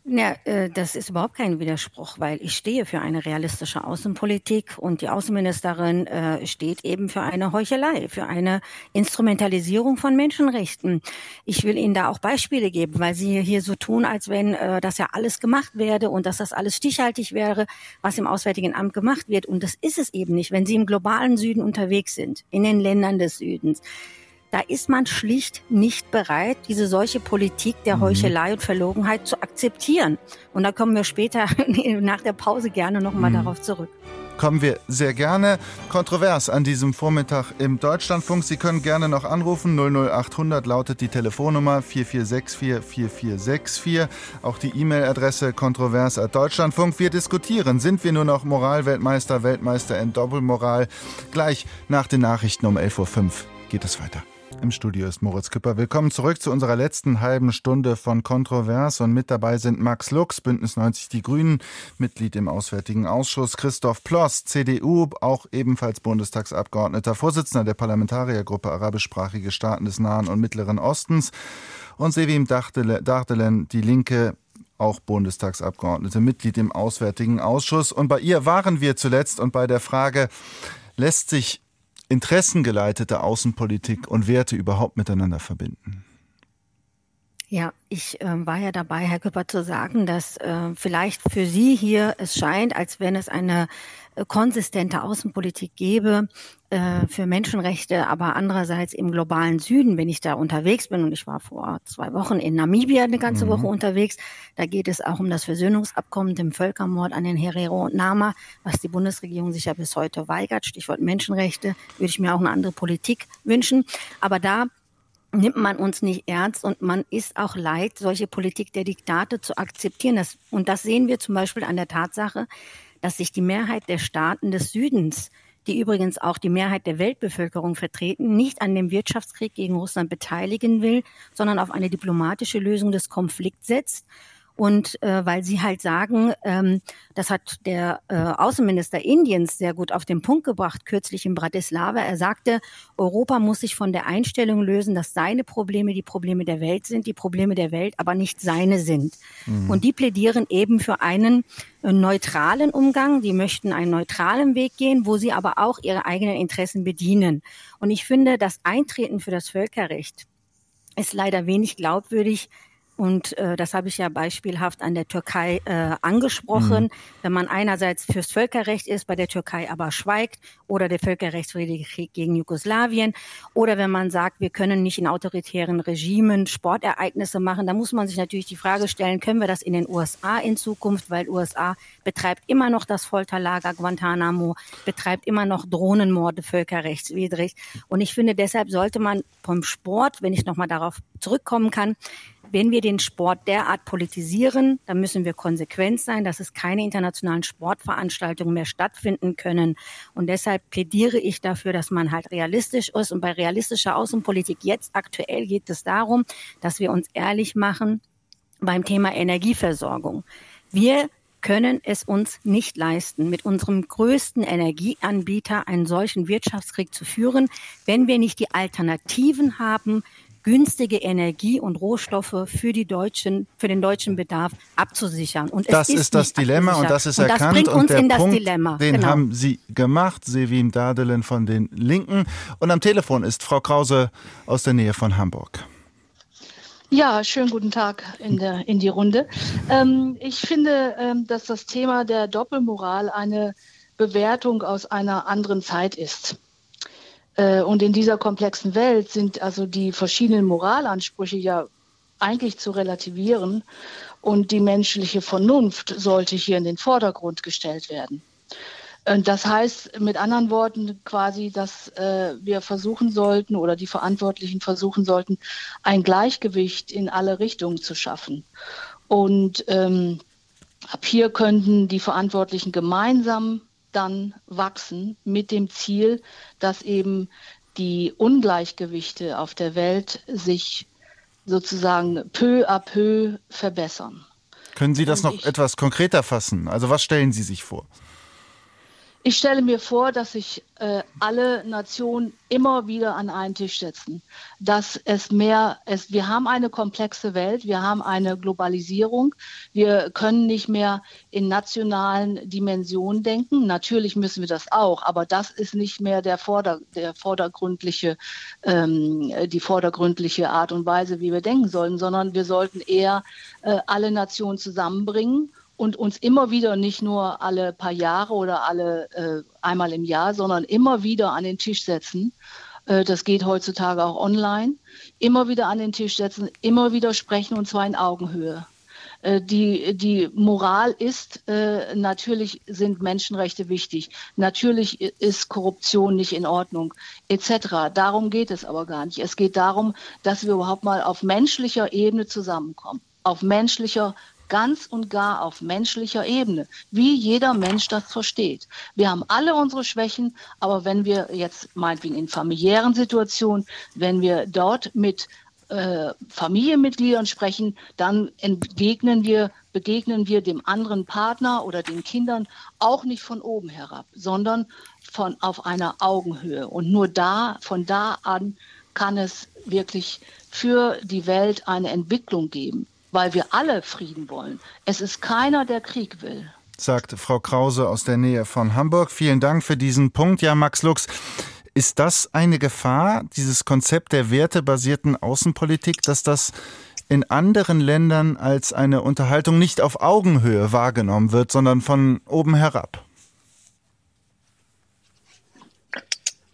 Ja, äh, das ist überhaupt kein Widerspruch, weil ich stehe für eine realistische Außenpolitik und die Außenministerin äh, steht eben für eine Heuchelei, für eine Instrumentalisierung von Menschenrechten. Ich will Ihnen da auch Beispiele geben, weil Sie hier so tun, als wenn äh, das ja alles gemacht werde und dass das alles stichhaltig wäre, was im Auswärtigen Amt gemacht wird. Und das ist es eben nicht. Wenn Sie im globalen Süden unterwegs sind, in den Ländern des Südens, da ist man schlicht nicht bereit, diese solche Politik der mhm. Heuchelei und Verlogenheit zu akzeptieren. Und da kommen wir später [laughs] nach der Pause gerne nochmal mhm. darauf zurück kommen wir sehr gerne kontrovers an diesem Vormittag im Deutschlandfunk. Sie können gerne noch anrufen. 00800 lautet die Telefonnummer 44644464. Auch die E-Mail-Adresse kontrovers at Deutschlandfunk. Wir diskutieren. Sind wir nur noch Moralweltmeister, Weltmeister in Doppelmoral? Gleich nach den Nachrichten um 11.05 Uhr geht es weiter. Im Studio ist Moritz Küpper. Willkommen zurück zu unserer letzten halben Stunde von Kontrovers. Und mit dabei sind Max Lux, Bündnis 90 Die Grünen, Mitglied im Auswärtigen Ausschuss, Christoph Ploss, CDU, auch ebenfalls Bundestagsabgeordneter, Vorsitzender der Parlamentariergruppe Arabischsprachige Staaten des Nahen und Mittleren Ostens und Sevim Dachtelen, Die Linke, auch Bundestagsabgeordnete, Mitglied im Auswärtigen Ausschuss. Und bei ihr waren wir zuletzt und bei der Frage, lässt sich interessengeleitete Außenpolitik und Werte überhaupt miteinander verbinden? Ja, ich äh, war ja dabei, Herr Küpper, zu sagen, dass äh, vielleicht für Sie hier es scheint, als wenn es eine konsistente Außenpolitik gäbe äh, für Menschenrechte, aber andererseits im globalen Süden, wenn ich da unterwegs bin, und ich war vor zwei Wochen in Namibia eine ganze mhm. Woche unterwegs, da geht es auch um das Versöhnungsabkommen, dem Völkermord an den Herero und Nama, was die Bundesregierung sich ja bis heute weigert. Stichwort Menschenrechte, würde ich mir auch eine andere Politik wünschen. Aber da nimmt man uns nicht ernst und man ist auch leid, solche Politik der Diktate zu akzeptieren. Das, und das sehen wir zum Beispiel an der Tatsache, dass sich die Mehrheit der Staaten des Südens, die übrigens auch die Mehrheit der Weltbevölkerung vertreten, nicht an dem Wirtschaftskrieg gegen Russland beteiligen will, sondern auf eine diplomatische Lösung des Konflikts setzt und äh, weil sie halt sagen, ähm, das hat der äh, Außenminister Indiens sehr gut auf den Punkt gebracht, kürzlich in Bratislava. Er sagte, Europa muss sich von der Einstellung lösen, dass seine Probleme die Probleme der Welt sind, die Probleme der Welt aber nicht seine sind. Mhm. Und die plädieren eben für einen äh, neutralen Umgang. Die möchten einen neutralen Weg gehen, wo sie aber auch ihre eigenen Interessen bedienen. Und ich finde, das Eintreten für das Völkerrecht ist leider wenig glaubwürdig, und äh, das habe ich ja beispielhaft an der Türkei äh, angesprochen. Mhm. Wenn man einerseits fürs Völkerrecht ist, bei der Türkei aber schweigt, oder der völkerrechtswidrige Krieg gegen Jugoslawien, oder wenn man sagt, wir können nicht in autoritären Regimen Sportereignisse machen, dann muss man sich natürlich die Frage stellen, können wir das in den USA in Zukunft, weil USA betreibt immer noch das Folterlager Guantanamo, betreibt immer noch Drohnenmorde völkerrechtswidrig. Und ich finde, deshalb sollte man vom Sport, wenn ich nochmal darauf zurückkommen kann, wenn wir den Sport derart politisieren, dann müssen wir konsequent sein, dass es keine internationalen Sportveranstaltungen mehr stattfinden können. Und deshalb plädiere ich dafür, dass man halt realistisch ist. Und bei realistischer Außenpolitik jetzt aktuell geht es darum, dass wir uns ehrlich machen beim Thema Energieversorgung. Wir können es uns nicht leisten, mit unserem größten Energieanbieter einen solchen Wirtschaftskrieg zu führen, wenn wir nicht die Alternativen haben, günstige Energie und Rohstoffe für die deutschen, für den deutschen Bedarf abzusichern. Und das ist, ist das Dilemma und das ist und erkannt. Das bringt uns und der in das Punkt, Dilemma. Den genau. haben Sie gemacht, Sevim Dadelen von den Linken. Und am Telefon ist Frau Krause aus der Nähe von Hamburg. Ja, schönen guten Tag in, der, in die Runde. Ähm, ich finde, ähm, dass das Thema der Doppelmoral eine Bewertung aus einer anderen Zeit ist. Äh, und in dieser komplexen Welt sind also die verschiedenen Moralansprüche ja eigentlich zu relativieren und die menschliche Vernunft sollte hier in den Vordergrund gestellt werden. Das heißt mit anderen Worten quasi, dass äh, wir versuchen sollten oder die Verantwortlichen versuchen sollten, ein Gleichgewicht in alle Richtungen zu schaffen. Und ähm, ab hier könnten die Verantwortlichen gemeinsam dann wachsen mit dem Ziel, dass eben die Ungleichgewichte auf der Welt sich sozusagen peu à peu verbessern. Können Sie das noch etwas konkreter fassen? Also was stellen Sie sich vor? Ich stelle mir vor, dass sich äh, alle Nationen immer wieder an einen Tisch setzen. Dass es mehr, es, wir haben eine komplexe Welt, wir haben eine Globalisierung, wir können nicht mehr in nationalen Dimensionen denken. Natürlich müssen wir das auch, aber das ist nicht mehr der, Vorder, der vordergründliche, ähm, die vordergründliche Art und Weise, wie wir denken sollen, sondern wir sollten eher äh, alle Nationen zusammenbringen und uns immer wieder nicht nur alle paar Jahre oder alle äh, einmal im Jahr, sondern immer wieder an den Tisch setzen. Äh, das geht heutzutage auch online. Immer wieder an den Tisch setzen, immer wieder sprechen und zwar in Augenhöhe. Äh, die, die Moral ist, äh, natürlich sind Menschenrechte wichtig, natürlich ist Korruption nicht in Ordnung, etc. Darum geht es aber gar nicht. Es geht darum, dass wir überhaupt mal auf menschlicher Ebene zusammenkommen auf menschlicher ganz und gar auf menschlicher Ebene, wie jeder Mensch das versteht. Wir haben alle unsere Schwächen, aber wenn wir jetzt meinetwegen in familiären Situationen, wenn wir dort mit äh, Familienmitgliedern sprechen, dann entgegnen wir, begegnen wir dem anderen Partner oder den Kindern auch nicht von oben herab, sondern von auf einer Augenhöhe. Und nur da, von da an kann es wirklich für die Welt eine Entwicklung geben weil wir alle Frieden wollen. Es ist keiner, der Krieg will. Sagt Frau Krause aus der Nähe von Hamburg. Vielen Dank für diesen Punkt. Ja, Max Lux, ist das eine Gefahr, dieses Konzept der wertebasierten Außenpolitik, dass das in anderen Ländern als eine Unterhaltung nicht auf Augenhöhe wahrgenommen wird, sondern von oben herab?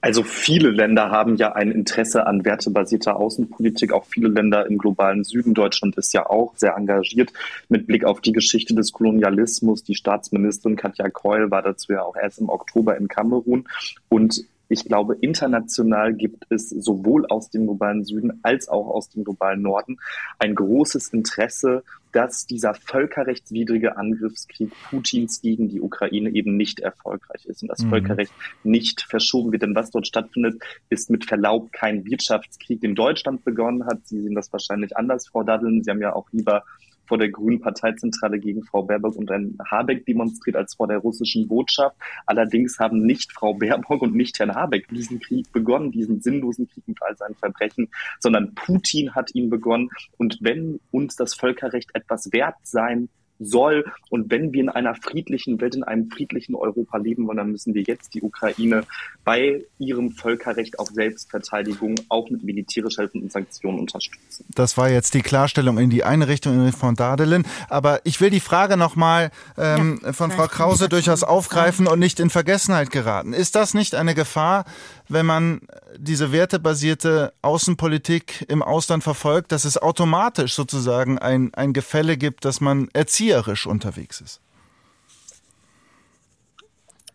Also viele Länder haben ja ein Interesse an wertebasierter Außenpolitik, auch viele Länder im globalen Süden. Deutschland ist ja auch sehr engagiert mit Blick auf die Geschichte des Kolonialismus. Die Staatsministerin Katja Keul war dazu ja auch erst im Oktober in Kamerun. Und ich glaube, international gibt es sowohl aus dem globalen Süden als auch aus dem globalen Norden ein großes Interesse dass dieser völkerrechtswidrige Angriffskrieg Putins gegen die Ukraine eben nicht erfolgreich ist und das mhm. Völkerrecht nicht verschoben wird. Denn was dort stattfindet, ist mit Verlaub kein Wirtschaftskrieg, den Deutschland begonnen hat. Sie sehen das wahrscheinlich anders, Frau Daddeln. Sie haben ja auch lieber vor der Grünen Parteizentrale gegen Frau Baerbock und Herrn Habeck demonstriert als vor der russischen Botschaft. Allerdings haben nicht Frau Baerbock und nicht Herrn Habeck diesen Krieg begonnen, diesen sinnlosen Krieg mit all seinen Verbrechen, sondern Putin hat ihn begonnen. Und wenn uns das Völkerrecht etwas wert sein soll. Und wenn wir in einer friedlichen Welt, in einem friedlichen Europa leben wollen, dann müssen wir jetzt die Ukraine bei ihrem Völkerrecht auf Selbstverteidigung auch mit militärischer Hilfe und Sanktionen unterstützen. Das war jetzt die Klarstellung in die eine Richtung von Dadelin. Aber ich will die Frage nochmal ähm, ja, von Frau Krause durchaus aufgreifen und nicht in Vergessenheit geraten. Ist das nicht eine Gefahr, wenn man diese wertebasierte Außenpolitik im Ausland verfolgt, dass es automatisch sozusagen ein, ein Gefälle gibt, dass man erzieherisch unterwegs ist?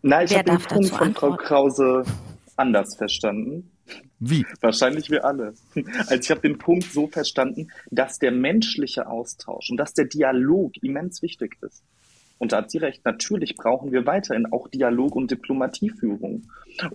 Nein, ich habe den Punkt von Frau Krause anders verstanden. Wie? Wahrscheinlich wir alle. [laughs] Also ich habe den Punkt so verstanden, dass der menschliche Austausch und dass der Dialog immens wichtig ist. Und da hat sie recht, natürlich brauchen wir weiterhin auch Dialog und Diplomatieführung.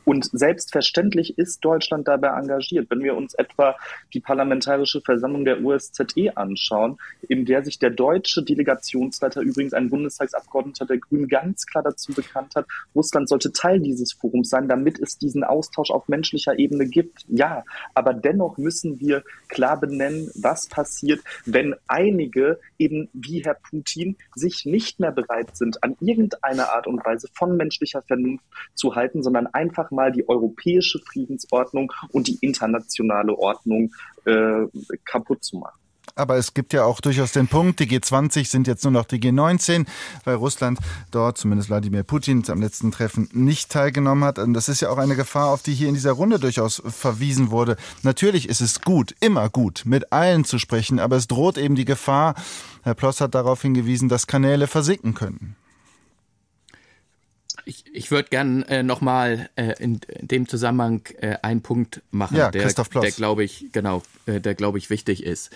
Und selbstverständlich ist Deutschland dabei engagiert. Wenn wir uns etwa die Parlamentarische Versammlung der USZE anschauen, in der sich der deutsche Delegationsleiter, übrigens ein Bundestagsabgeordneter der Grünen, ganz klar dazu bekannt hat, Russland sollte Teil dieses Forums sein, damit es diesen Austausch auf menschlicher Ebene gibt. Ja, aber dennoch müssen wir klar benennen, was passiert, wenn einige eben wie Herr Putin sich nicht mehr bereit sind, an irgendeine Art und Weise von menschlicher Vernunft zu halten, sondern einfach mal die europäische Friedensordnung und die internationale Ordnung äh, kaputt zu machen. Aber es gibt ja auch durchaus den Punkt, die G20 sind jetzt nur noch die G19, weil Russland dort, zumindest Wladimir Putin, am letzten Treffen nicht teilgenommen hat. Und das ist ja auch eine Gefahr, auf die hier in dieser Runde durchaus verwiesen wurde. Natürlich ist es gut, immer gut, mit allen zu sprechen, aber es droht eben die Gefahr, Herr Ploss hat darauf hingewiesen, dass Kanäle versinken können. Ich, ich würde gern äh, nochmal äh, in, in, dem Zusammenhang äh, einen Punkt machen, ja, der, der glaube ich, genau, äh, der glaube ich wichtig ist.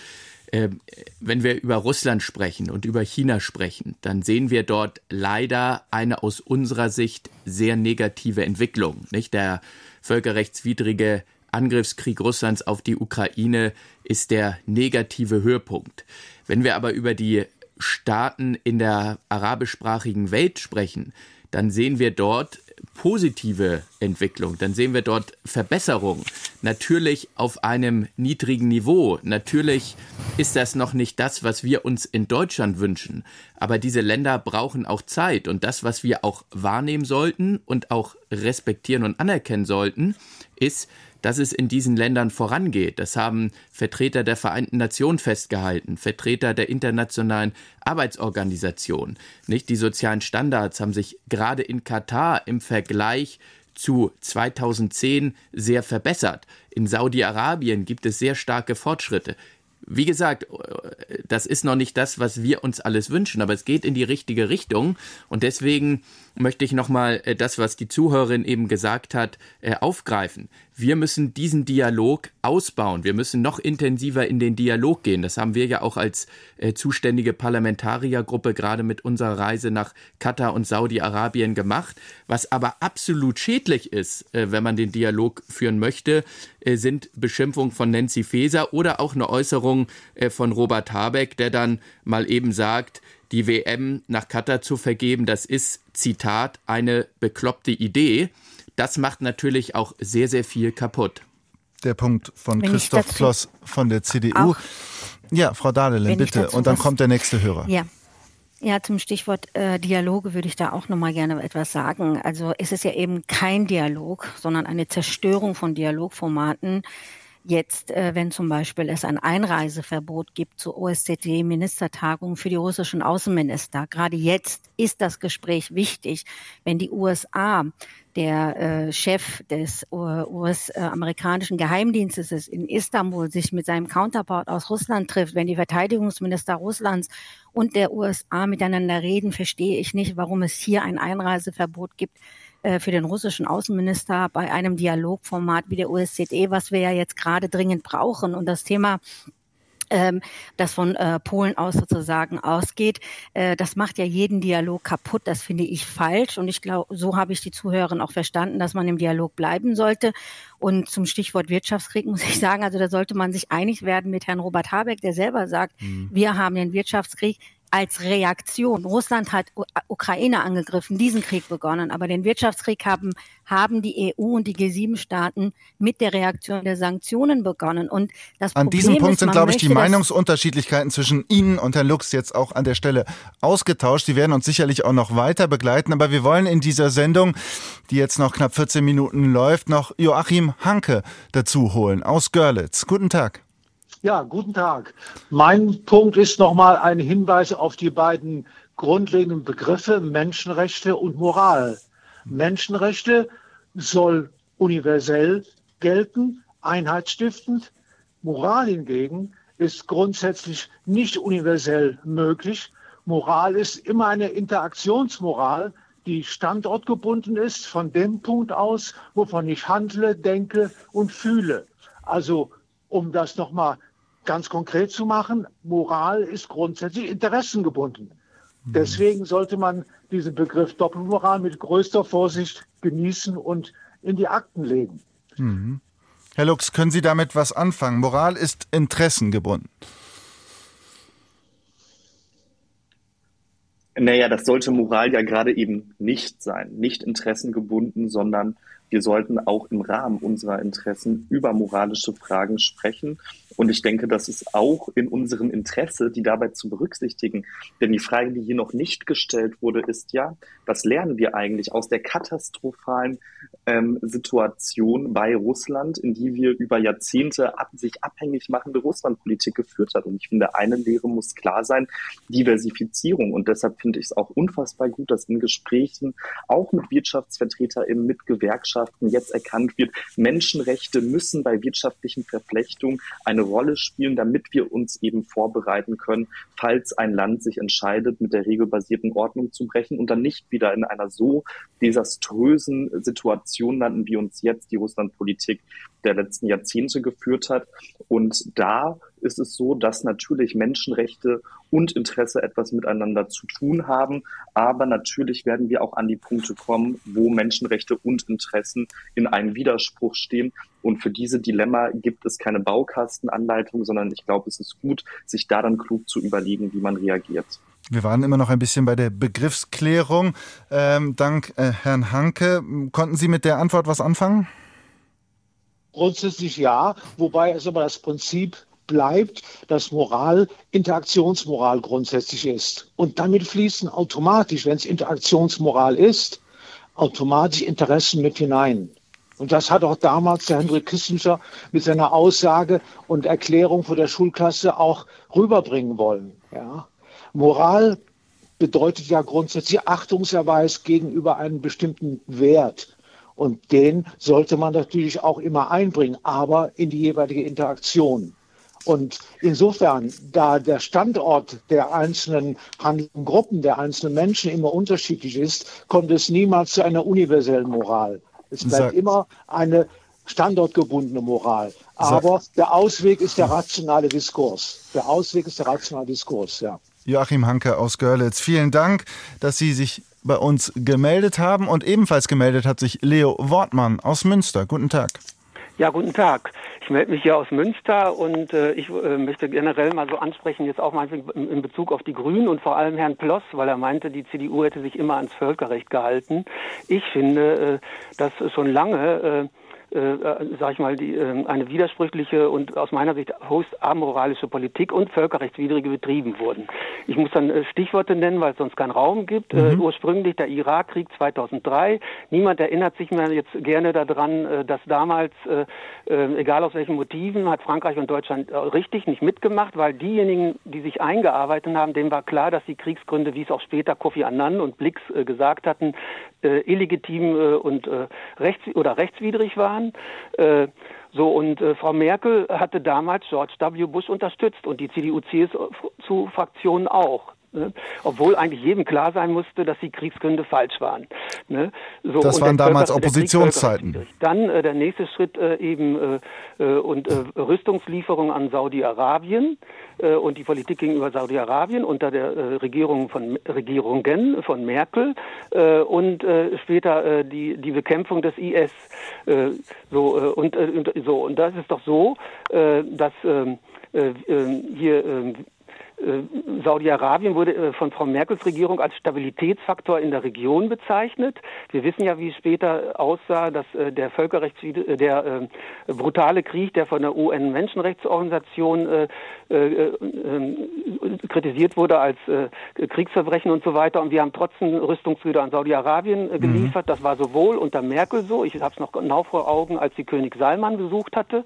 Ähm, wenn wir über Russland sprechen und über China sprechen, dann sehen wir dort leider eine aus unserer Sicht sehr negative Entwicklung. Nicht der völkerrechtswidrige Angriffskrieg Russlands auf die Ukraine ist der negative Höhepunkt. Wenn wir aber über die Staaten in der arabischsprachigen Welt sprechen, dann sehen wir dort positive Entwicklung, dann sehen wir dort Verbesserung. Natürlich auf einem niedrigen Niveau. Natürlich ist das noch nicht das, was wir uns in Deutschland wünschen. Aber diese Länder brauchen auch Zeit. Und das, was wir auch wahrnehmen sollten und auch respektieren und anerkennen sollten, ist, dass es in diesen Ländern vorangeht. Das haben Vertreter der Vereinten Nationen festgehalten, Vertreter der internationalen Arbeitsorganisation. Nicht die sozialen Standards haben sich gerade in Katar im Vergleich zu 2010 sehr verbessert. In Saudi-Arabien gibt es sehr starke Fortschritte. Wie gesagt, das ist noch nicht das, was wir uns alles wünschen, aber es geht in die richtige Richtung und deswegen möchte ich nochmal äh, das, was die Zuhörerin eben gesagt hat, äh, aufgreifen. Wir müssen diesen Dialog ausbauen. Wir müssen noch intensiver in den Dialog gehen. Das haben wir ja auch als äh, zuständige Parlamentariergruppe gerade mit unserer Reise nach Katar und Saudi-Arabien gemacht. Was aber absolut schädlich ist, wenn man den Dialog führen möchte, sind Beschimpfungen von Nancy Faeser oder auch eine Äußerung von Robert Habeck, der dann mal eben sagt, die WM nach Katar zu vergeben, das ist, Zitat, eine bekloppte Idee. Das macht natürlich auch sehr, sehr viel kaputt. Der Punkt von Wenn Christoph Kloss von der CDU. Ja, Frau Dahlelen, bitte. Und dann kommt der nächste Hörer. Ja. Ja, zum Stichwort äh, Dialoge würde ich da auch noch mal gerne etwas sagen. Also es ist ja eben kein Dialog, sondern eine Zerstörung von Dialogformaten, Jetzt, äh, wenn zum Beispiel es ein Einreiseverbot gibt zur OSZE-Ministertagung für die russischen Außenminister, gerade jetzt ist das Gespräch wichtig, wenn die USA der äh, Chef des US-amerikanischen Geheimdienstes ist, in Istanbul sich mit seinem Counterpart aus Russland trifft, wenn die Verteidigungsminister Russlands und der USA miteinander reden, verstehe ich nicht, warum es hier ein Einreiseverbot gibt äh, für den russischen Außenminister bei einem Dialogformat wie der OSZE, was wir ja jetzt gerade dringend brauchen. Und das Thema ähm, das von äh, Polen aus sozusagen ausgeht. Äh, das macht ja jeden Dialog kaputt. Das finde ich falsch. Und ich glaube, so habe ich die Zuhörerin auch verstanden, dass man im Dialog bleiben sollte. Und zum Stichwort Wirtschaftskrieg muss ich sagen, also da sollte man sich einig werden mit Herrn Robert Habeck, der selber sagt, mhm. wir haben den Wirtschaftskrieg als Reaktion. Russland hat Ukraine angegriffen, diesen Krieg begonnen. Aber den Wirtschaftskrieg haben, haben die EU und die G7-Staaten mit der Reaktion der Sanktionen begonnen. Und das an Problem diesem Punkt ist, sind, glaube ich, die Meinungsunterschiedlichkeiten zwischen Ihnen und Herrn Lux jetzt auch an der Stelle ausgetauscht. Die werden uns sicherlich auch noch weiter begleiten. Aber wir wollen in dieser Sendung, die jetzt noch knapp 14 Minuten läuft, noch Joachim Hanke dazu holen aus Görlitz. Guten Tag. Ja, guten Tag. Mein Punkt ist nochmal ein Hinweis auf die beiden grundlegenden Begriffe Menschenrechte und Moral. Menschenrechte soll universell gelten, einheitsstiftend. Moral hingegen ist grundsätzlich nicht universell möglich. Moral ist immer eine Interaktionsmoral, die standortgebunden ist, von dem Punkt aus, wovon ich handle, denke und fühle. Also, um das nochmal ganz konkret zu machen, Moral ist grundsätzlich interessengebunden. Mhm. Deswegen sollte man diesen Begriff Doppelmoral mit größter Vorsicht genießen und in die Akten legen. Mhm. Herr Lux, können Sie damit was anfangen? Moral ist interessengebunden. Naja, das sollte Moral ja gerade eben nicht sein. Nicht interessengebunden, sondern wir sollten auch im Rahmen unserer Interessen über moralische Fragen sprechen und ich denke, das ist auch in unserem Interesse, die dabei zu berücksichtigen. Denn die Frage, die hier noch nicht gestellt wurde, ist ja, was lernen wir eigentlich aus der katastrophalen ähm, Situation bei Russland, in die wir über Jahrzehnte ab, sich abhängig machende Russlandpolitik geführt hat? Und ich finde, eine Lehre muss klar sein, Diversifizierung. Und deshalb finde ich es auch unfassbar gut, dass in Gesprächen auch mit WirtschaftsvertreterInnen, mit Gewerkschaften jetzt erkannt wird, Menschenrechte müssen bei wirtschaftlichen Verflechtungen eine Rolle spielen, damit wir uns eben vorbereiten können, falls ein Land sich entscheidet, mit der regelbasierten Ordnung zu brechen und dann nicht wieder in einer so desaströsen Situation landen, wie uns jetzt die Russlandpolitik der letzten Jahrzehnte geführt hat. Und da ist es so, dass natürlich Menschenrechte und Interesse etwas miteinander zu tun haben. Aber natürlich werden wir auch an die Punkte kommen, wo Menschenrechte und Interessen in einem Widerspruch stehen. Und für diese Dilemma gibt es keine Baukastenanleitung, sondern ich glaube, es ist gut, sich da dann klug zu überlegen, wie man reagiert. Wir waren immer noch ein bisschen bei der Begriffsklärung. Ähm, dank äh, Herrn Hanke. Konnten Sie mit der Antwort was anfangen? Grundsätzlich ja, wobei es aber das Prinzip bleibt, dass Moral Interaktionsmoral grundsätzlich ist. Und damit fließen automatisch, wenn es Interaktionsmoral ist, automatisch Interessen mit hinein. Und das hat auch damals der Henry Kissinger mit seiner Aussage und Erklärung vor der Schulklasse auch rüberbringen wollen. Ja. Moral bedeutet ja grundsätzlich Achtungserweis gegenüber einem bestimmten Wert. Und den sollte man natürlich auch immer einbringen, aber in die jeweilige Interaktion. Und insofern, da der Standort der einzelnen handelnden Gruppen, der einzelnen Menschen immer unterschiedlich ist, kommt es niemals zu einer universellen Moral. Es bleibt Sag. immer eine standortgebundene Moral. Aber Sag. der Ausweg ist der rationale Diskurs. Der Ausweg ist der rationale Diskurs, ja. Joachim Hanke aus Görlitz, vielen Dank, dass Sie sich bei uns gemeldet haben. Und ebenfalls gemeldet hat sich Leo Wortmann aus Münster. Guten Tag. Ja, guten Tag. Ich melde mich hier aus Münster und äh, ich äh, möchte generell mal so ansprechen, jetzt auch mal in, Bezug auf die Grünen und vor allem Herrn Ploss, weil er meinte, die CDU hätte sich immer ans Völkerrecht gehalten. Ich finde, äh, dass schon lange äh, äh, sage ich mal, die, äh, eine widersprüchliche und aus meiner Sicht höchst amoralische Politik und völkerrechtswidrige betrieben wurden. Ich muss dann äh, Stichworte nennen, weil es sonst keinen Raum gibt. Äh, mhm. Äh, ursprünglich der Irakkrieg 2003. Niemand erinnert sich mehr jetzt gerne daran, äh, dass damals, äh, egal aus welchen Motiven, hat Frankreich und Deutschland richtig nicht mitgemacht, weil diejenigen, die sich eingearbeitet haben, denen war klar, dass die Kriegsgründe, wie es auch später Kofi Annan und Blix gesagt hatten, illegitim und rechts oder rechtswidrig waren. Äh, so, und äh, Frau Merkel hatte damals George W. Bush unterstützt und die CDU-CSU-Fraktion auch. Ne? Obwohl eigentlich jedem klar sein musste, dass die Kriegsgründe falsch waren. Ne? So, das waren damals Oppositionszeiten. Dann äh, der nächste Schritt äh, eben äh, äh und äh, Rüstungslieferungen an Saudi-Arabien äh, und die Politik gegenüber Saudi-Arabien unter der Regierung von Regierungen von Merkel und später die die Bekämpfung des IS. so und, und so und das ist doch so, dass ähm, hier ähm, äh, Saudi-Arabien wurde äh, von Frau Merkels Regierung als Stabilitätsfaktor in der Region bezeichnet. Wir wissen ja, wie es später aussah, dass äh, der Völkerrechts der brutale Krieg, der von der UN-Menschenrechtsorganisation kritisiert wurde als Kriegsverbrechen und so weiter. Und wir haben trotzdem Rüstungsgüter an Saudi-Arabien mhm. geliefert. Mhm. Das war sowohl unter Merkel so, ich habe es noch genau vor Augen, als sie König Salman besucht hatte.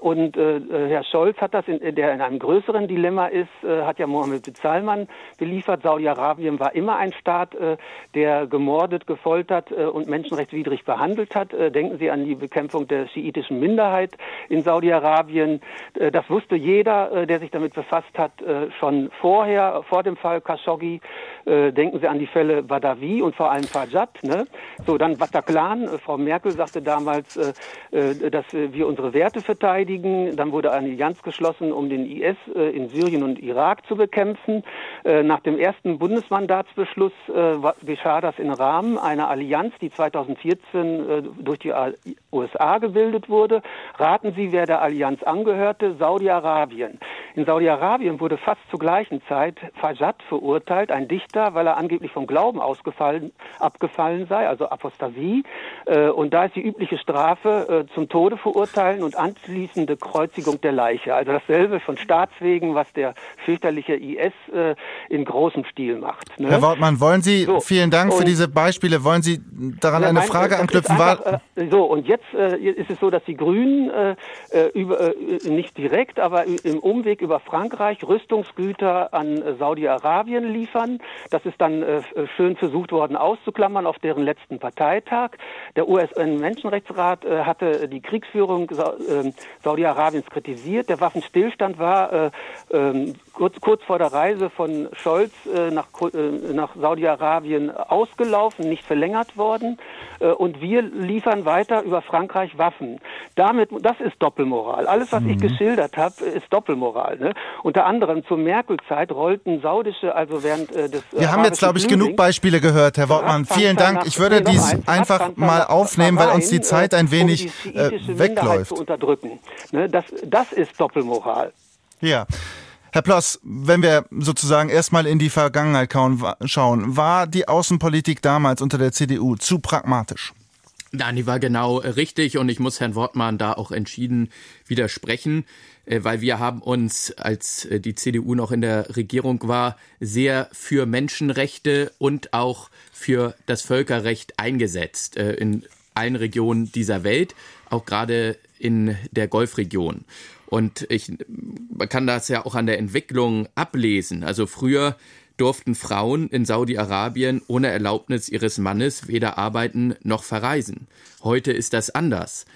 Und Herr Scholz hat das, in, der in einem größeren Dilemma ist, äh, hat ja Mohammed bin Salman beliefert. Saudi-Arabien war immer ein Staat, äh, der gemordet, gefoltert äh, und menschenrechtswidrig behandelt hat. Äh, denken Sie an die Bekämpfung der schiitischen Minderheit in Saudi-Arabien. Äh, das wusste jeder, äh, der sich damit befasst hat, schon vorher, vor dem Fall Khashoggi. Äh, denken Sie an die Fälle Badawi und vor allem Fajad. Ne? So, dann Bataclan. Äh, Frau Merkel sagte damals, äh, äh, dass wir unsere Werte verteidigen. Dann wurde eine Allianz geschlossen, um den IS äh, in Syrien und Irak zu bekämpfen. Nach dem ersten Bundesmandatsbeschluss geschah das im Rahmen einer Allianz, die 2014 durch die USA gebildet wurde. Raten Sie, wer der Allianz angehörte? Saudi-Arabien. In Saudi-Arabien wurde fast zur gleichen Zeit Fajad verurteilt, ein Dichter, weil er angeblich vom Glauben ausgefallen, abgefallen sei, also Apostasie. Äh, und da ist die übliche Strafe äh, zum Tode verurteilen und anschließende Kreuzigung der Leiche. Also dasselbe von Staatswegen, was der fürchterliche IS äh, in großem Stil macht. Ne? Herr Wortmann, wollen Sie, so, vielen Dank für diese Beispiele, wollen Sie daran eine mein, Frage anknüpfen? Einfach, so, und jetzt ist es so, dass die Grünen über, nicht direkt, aber im Umweg über Frankreich Rüstungsgüter an Saudi-Arabien liefern. Das ist dann äh, schön versucht worden auszuklammern auf deren letzten Parteitag. Der UN-Menschenrechtsrat äh, hatte die Kriegsführung Sa äh, Saudi-Arabiens kritisiert. Der Waffenstillstand war äh, ähm, kurz, kurz, vor der Reise von Scholz äh, nach, nach Saudi-Arabien ausgelaufen, nicht verlängert worden. und wir liefern weiter über Frankreich Waffen. Damit, das ist Doppelmoral. Alles, was mhm. ich geschildert habe, ist Doppelmoral. Ne? Unter anderem zur Merkel-Zeit rollten saudische, also während äh, des. Wir haben jetzt, glaube ich, genug Beispiele gehört, Herr Wortmann. Vielen Dank. Ich würde dies einfach mal aufnehmen, weil uns die Zeit ein wenig äh, wegläuft. Ne? Das, das ist Doppelmoral. Ja. Herr Ploss, wenn wir sozusagen erstmal in die Vergangenheit schauen, war die Außenpolitik damals unter der CDU zu pragmatisch? Nein, die war genau richtig und ich muss Herrn Wortmann da auch entschieden widersprechen. Äh, weil wir haben uns, als äh, die CDU noch in der Regierung war, sehr für Menschenrechte und auch für das Völkerrecht eingesetzt äh, in allen Regionen dieser Welt, auch gerade in der Golfregion. Und ich, man kann das ja auch an der Entwicklung ablesen. Also früher durften Frauen in Saudi-Arabien ohne Erlaubnis ihres Mannes weder arbeiten noch verreisen. Heute ist das anders.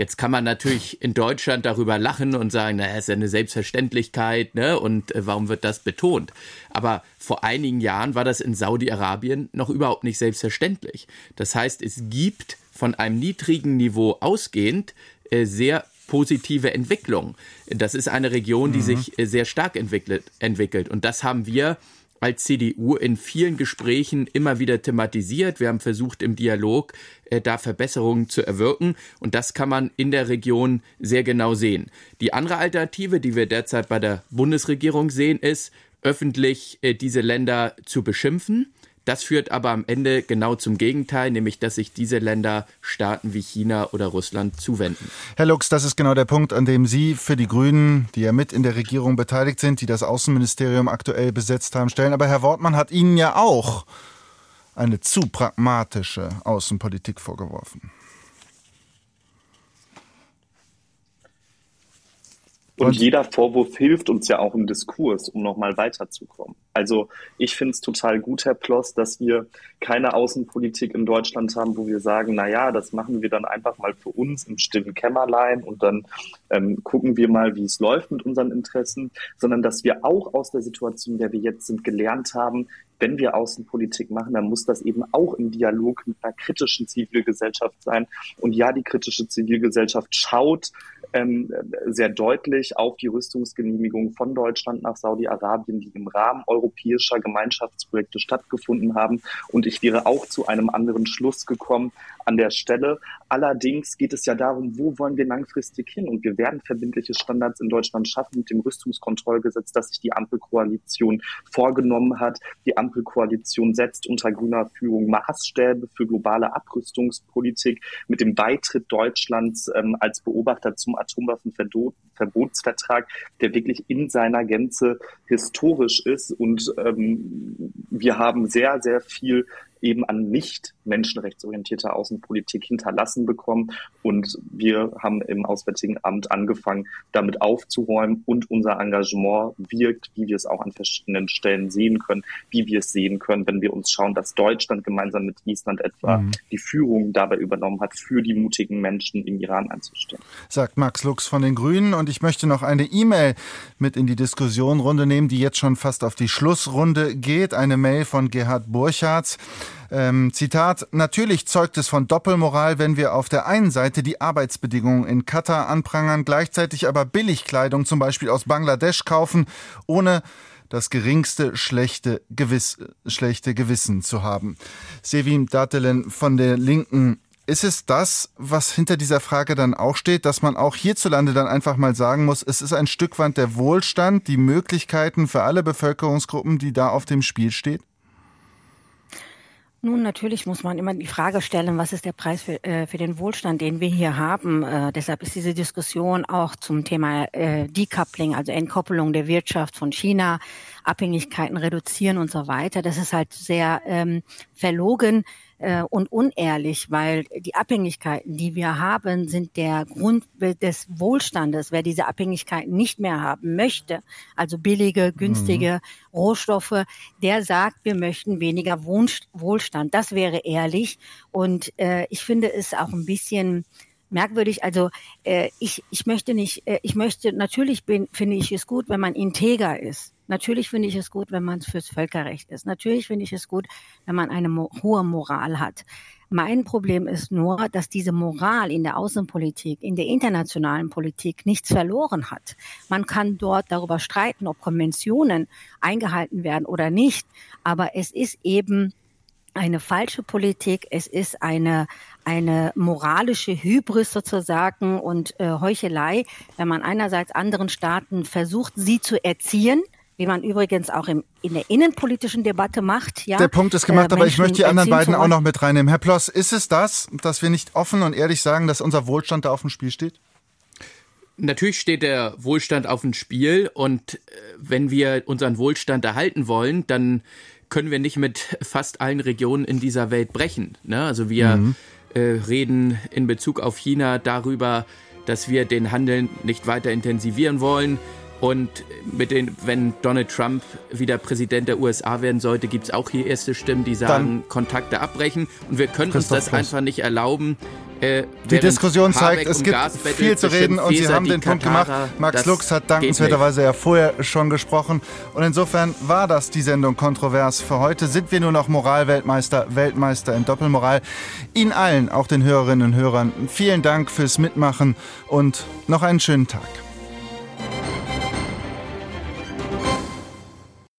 Jetzt kann man natürlich in Deutschland darüber lachen und sagen, na, ist ja eine Selbstverständlichkeit, ne? Und äh, warum wird das betont? Aber vor einigen Jahren war das in Saudi-Arabien noch überhaupt nicht selbstverständlich. Das heißt, es gibt von einem niedrigen Niveau ausgehend äh, sehr positive Entwicklung. Das ist eine Region, die mhm. sich äh, sehr stark entwickelt, entwickelt. Und das haben wir als CDU in vielen Gesprächen immer wieder thematisiert. Wir haben versucht, im Dialog äh, da Verbesserungen zu erwirken. Und das kann man in der Region sehr genau sehen. Die andere Alternative, die wir derzeit bei der Bundesregierung sehen, ist, öffentlich äh, diese Länder zu beschimpfen das führt aber am Ende genau zum Gegenteil, nämlich dass sich diese Länder Staaten wie China oder Russland zuwenden. Herr Lux, das ist genau der Punkt, an dem Sie für die Grünen, die ja mit in der Regierung beteiligt sind, die das Außenministerium aktuell besetzt haben, stellen. Aber Herr Wortmann hat Ihnen ja auch eine zu pragmatische Außenpolitik vorgeworfen. Und jeder Vorwurf hilft uns ja auch im Diskurs, um nochmal weiterzukommen. Also ich finde es total gut, Herr Ploss, dass wir keine Außenpolitik in Deutschland haben, wo wir sagen, na ja, das machen wir dann einfach mal für uns im stillen Kämmerlein und dann ähm, gucken wir mal, wie es läuft mit unseren Interessen, sondern dass wir auch aus der Situation, in der wir jetzt sind, gelernt haben, wenn wir Außenpolitik machen, dann muss das eben auch im Dialog mit einer kritischen Zivilgesellschaft sein. Und ja, die kritische Zivilgesellschaft schaut ähm, sehr deutlich auf die Rüstungsgenehmigung von Deutschland nach Saudi-Arabien, die im Rahmen europäischer Gemeinschaftsprojekte stattgefunden haben. Und ich wäre auch zu einem anderen Schluss gekommen an der Stelle. Allerdings geht es ja darum, wo wollen wir langfristig hin? Und wir werden verbindliche Standards in Deutschland schaffen mit dem Rüstungskontrollgesetz, das sich die Ampelkoalition vorgenommen hat. Die Ampelkoalition setzt unter grüner Führung Maßstäbe für globale Abrüstungspolitik mit dem Beitritt Deutschlands ähm, als Beobachter zum Atomwaffenverbotsvertrag, der wirklich in seiner Gänze historisch ist. Und ähm, wir haben sehr, sehr viel eben an nicht menschenrechtsorientierte Außenpolitik hinterlassen bekommen. Und wir haben im Auswärtigen Amt angefangen, damit aufzuräumen und unser Engagement wirkt, wie wir es auch an verschiedenen Stellen sehen können, wie wir es sehen können, wenn wir uns schauen, dass Deutschland gemeinsam mit Island etwa mhm. die Führung dabei übernommen hat, für die mutigen Menschen im Iran einzustehen. Sagt Max Lux von den Grünen. Und ich möchte noch eine E-Mail mit in die Diskussionrunde nehmen, die jetzt schon fast auf die Schlussrunde geht. Eine Mail von Gerhard Burchardt. Ähm, Zitat, natürlich zeugt es von Doppelmoral, wenn wir auf der einen Seite die Arbeitsbedingungen in Katar anprangern, gleichzeitig aber Billigkleidung zum Beispiel aus Bangladesch kaufen, ohne das geringste schlechte, Gewiss, schlechte Gewissen zu haben. Sevim Datelen von der Linken ist es das, was hinter dieser Frage dann auch steht, dass man auch hierzulande dann einfach mal sagen muss, es ist ein Stück weit der Wohlstand, die Möglichkeiten für alle Bevölkerungsgruppen, die da auf dem Spiel steht? Nun, natürlich muss man immer die Frage stellen, was ist der Preis für, äh, für den Wohlstand, den wir hier haben. Äh, deshalb ist diese Diskussion auch zum Thema äh, Decoupling, also Entkoppelung der Wirtschaft von China, Abhängigkeiten reduzieren und so weiter. Das ist halt sehr ähm, verlogen äh, und unehrlich, weil die Abhängigkeiten, die wir haben, sind der Grund des Wohlstandes. Wer diese Abhängigkeiten nicht mehr haben möchte, also billige, günstige mhm. Rohstoffe, der sagt, wir möchten weniger Wohlstand. Das wäre ehrlich. Und äh, ich finde es auch ein bisschen merkwürdig. Also äh, ich, ich möchte nicht, äh, ich möchte, natürlich bin, finde ich es gut, wenn man integer ist. Natürlich finde ich es gut, wenn man fürs Völkerrecht ist. Natürlich finde ich es gut, wenn man eine mo hohe Moral hat. Mein Problem ist nur, dass diese Moral in der Außenpolitik, in der internationalen Politik nichts verloren hat. Man kann dort darüber streiten, ob Konventionen eingehalten werden oder nicht. Aber es ist eben eine falsche Politik, es ist eine, eine moralische Hybris sozusagen und äh, Heuchelei, wenn man einerseits anderen Staaten versucht, sie zu erziehen, wie man übrigens auch im, in der innenpolitischen Debatte macht. Ja, der Punkt ist gemacht, äh, aber ich möchte die anderen beiden auch noch mit reinnehmen. Herr Ploss, ist es das, dass wir nicht offen und ehrlich sagen, dass unser Wohlstand da auf dem Spiel steht? Natürlich steht der Wohlstand auf dem Spiel und äh, wenn wir unseren Wohlstand erhalten wollen, dann können wir nicht mit fast allen Regionen in dieser Welt brechen. Ne? Also wir mhm. äh, reden in Bezug auf China darüber, dass wir den Handel nicht weiter intensivieren wollen. Und mit den, wenn Donald Trump wieder Präsident der USA werden sollte, gibt es auch hier erste Stimmen, die sagen, Dann Kontakte abbrechen. Und wir können uns das Plus. einfach nicht erlauben, äh, die Diskussion zeigt, es gibt viel zu reden und Sie haben den Punkt gemacht. Max Lux hat dankenswerterweise ja vorher schon gesprochen. Und insofern war das die Sendung kontrovers. Für heute sind wir nur noch Moralweltmeister, Weltmeister in Doppelmoral. Ihnen allen, auch den Hörerinnen und Hörern, vielen Dank fürs Mitmachen und noch einen schönen Tag.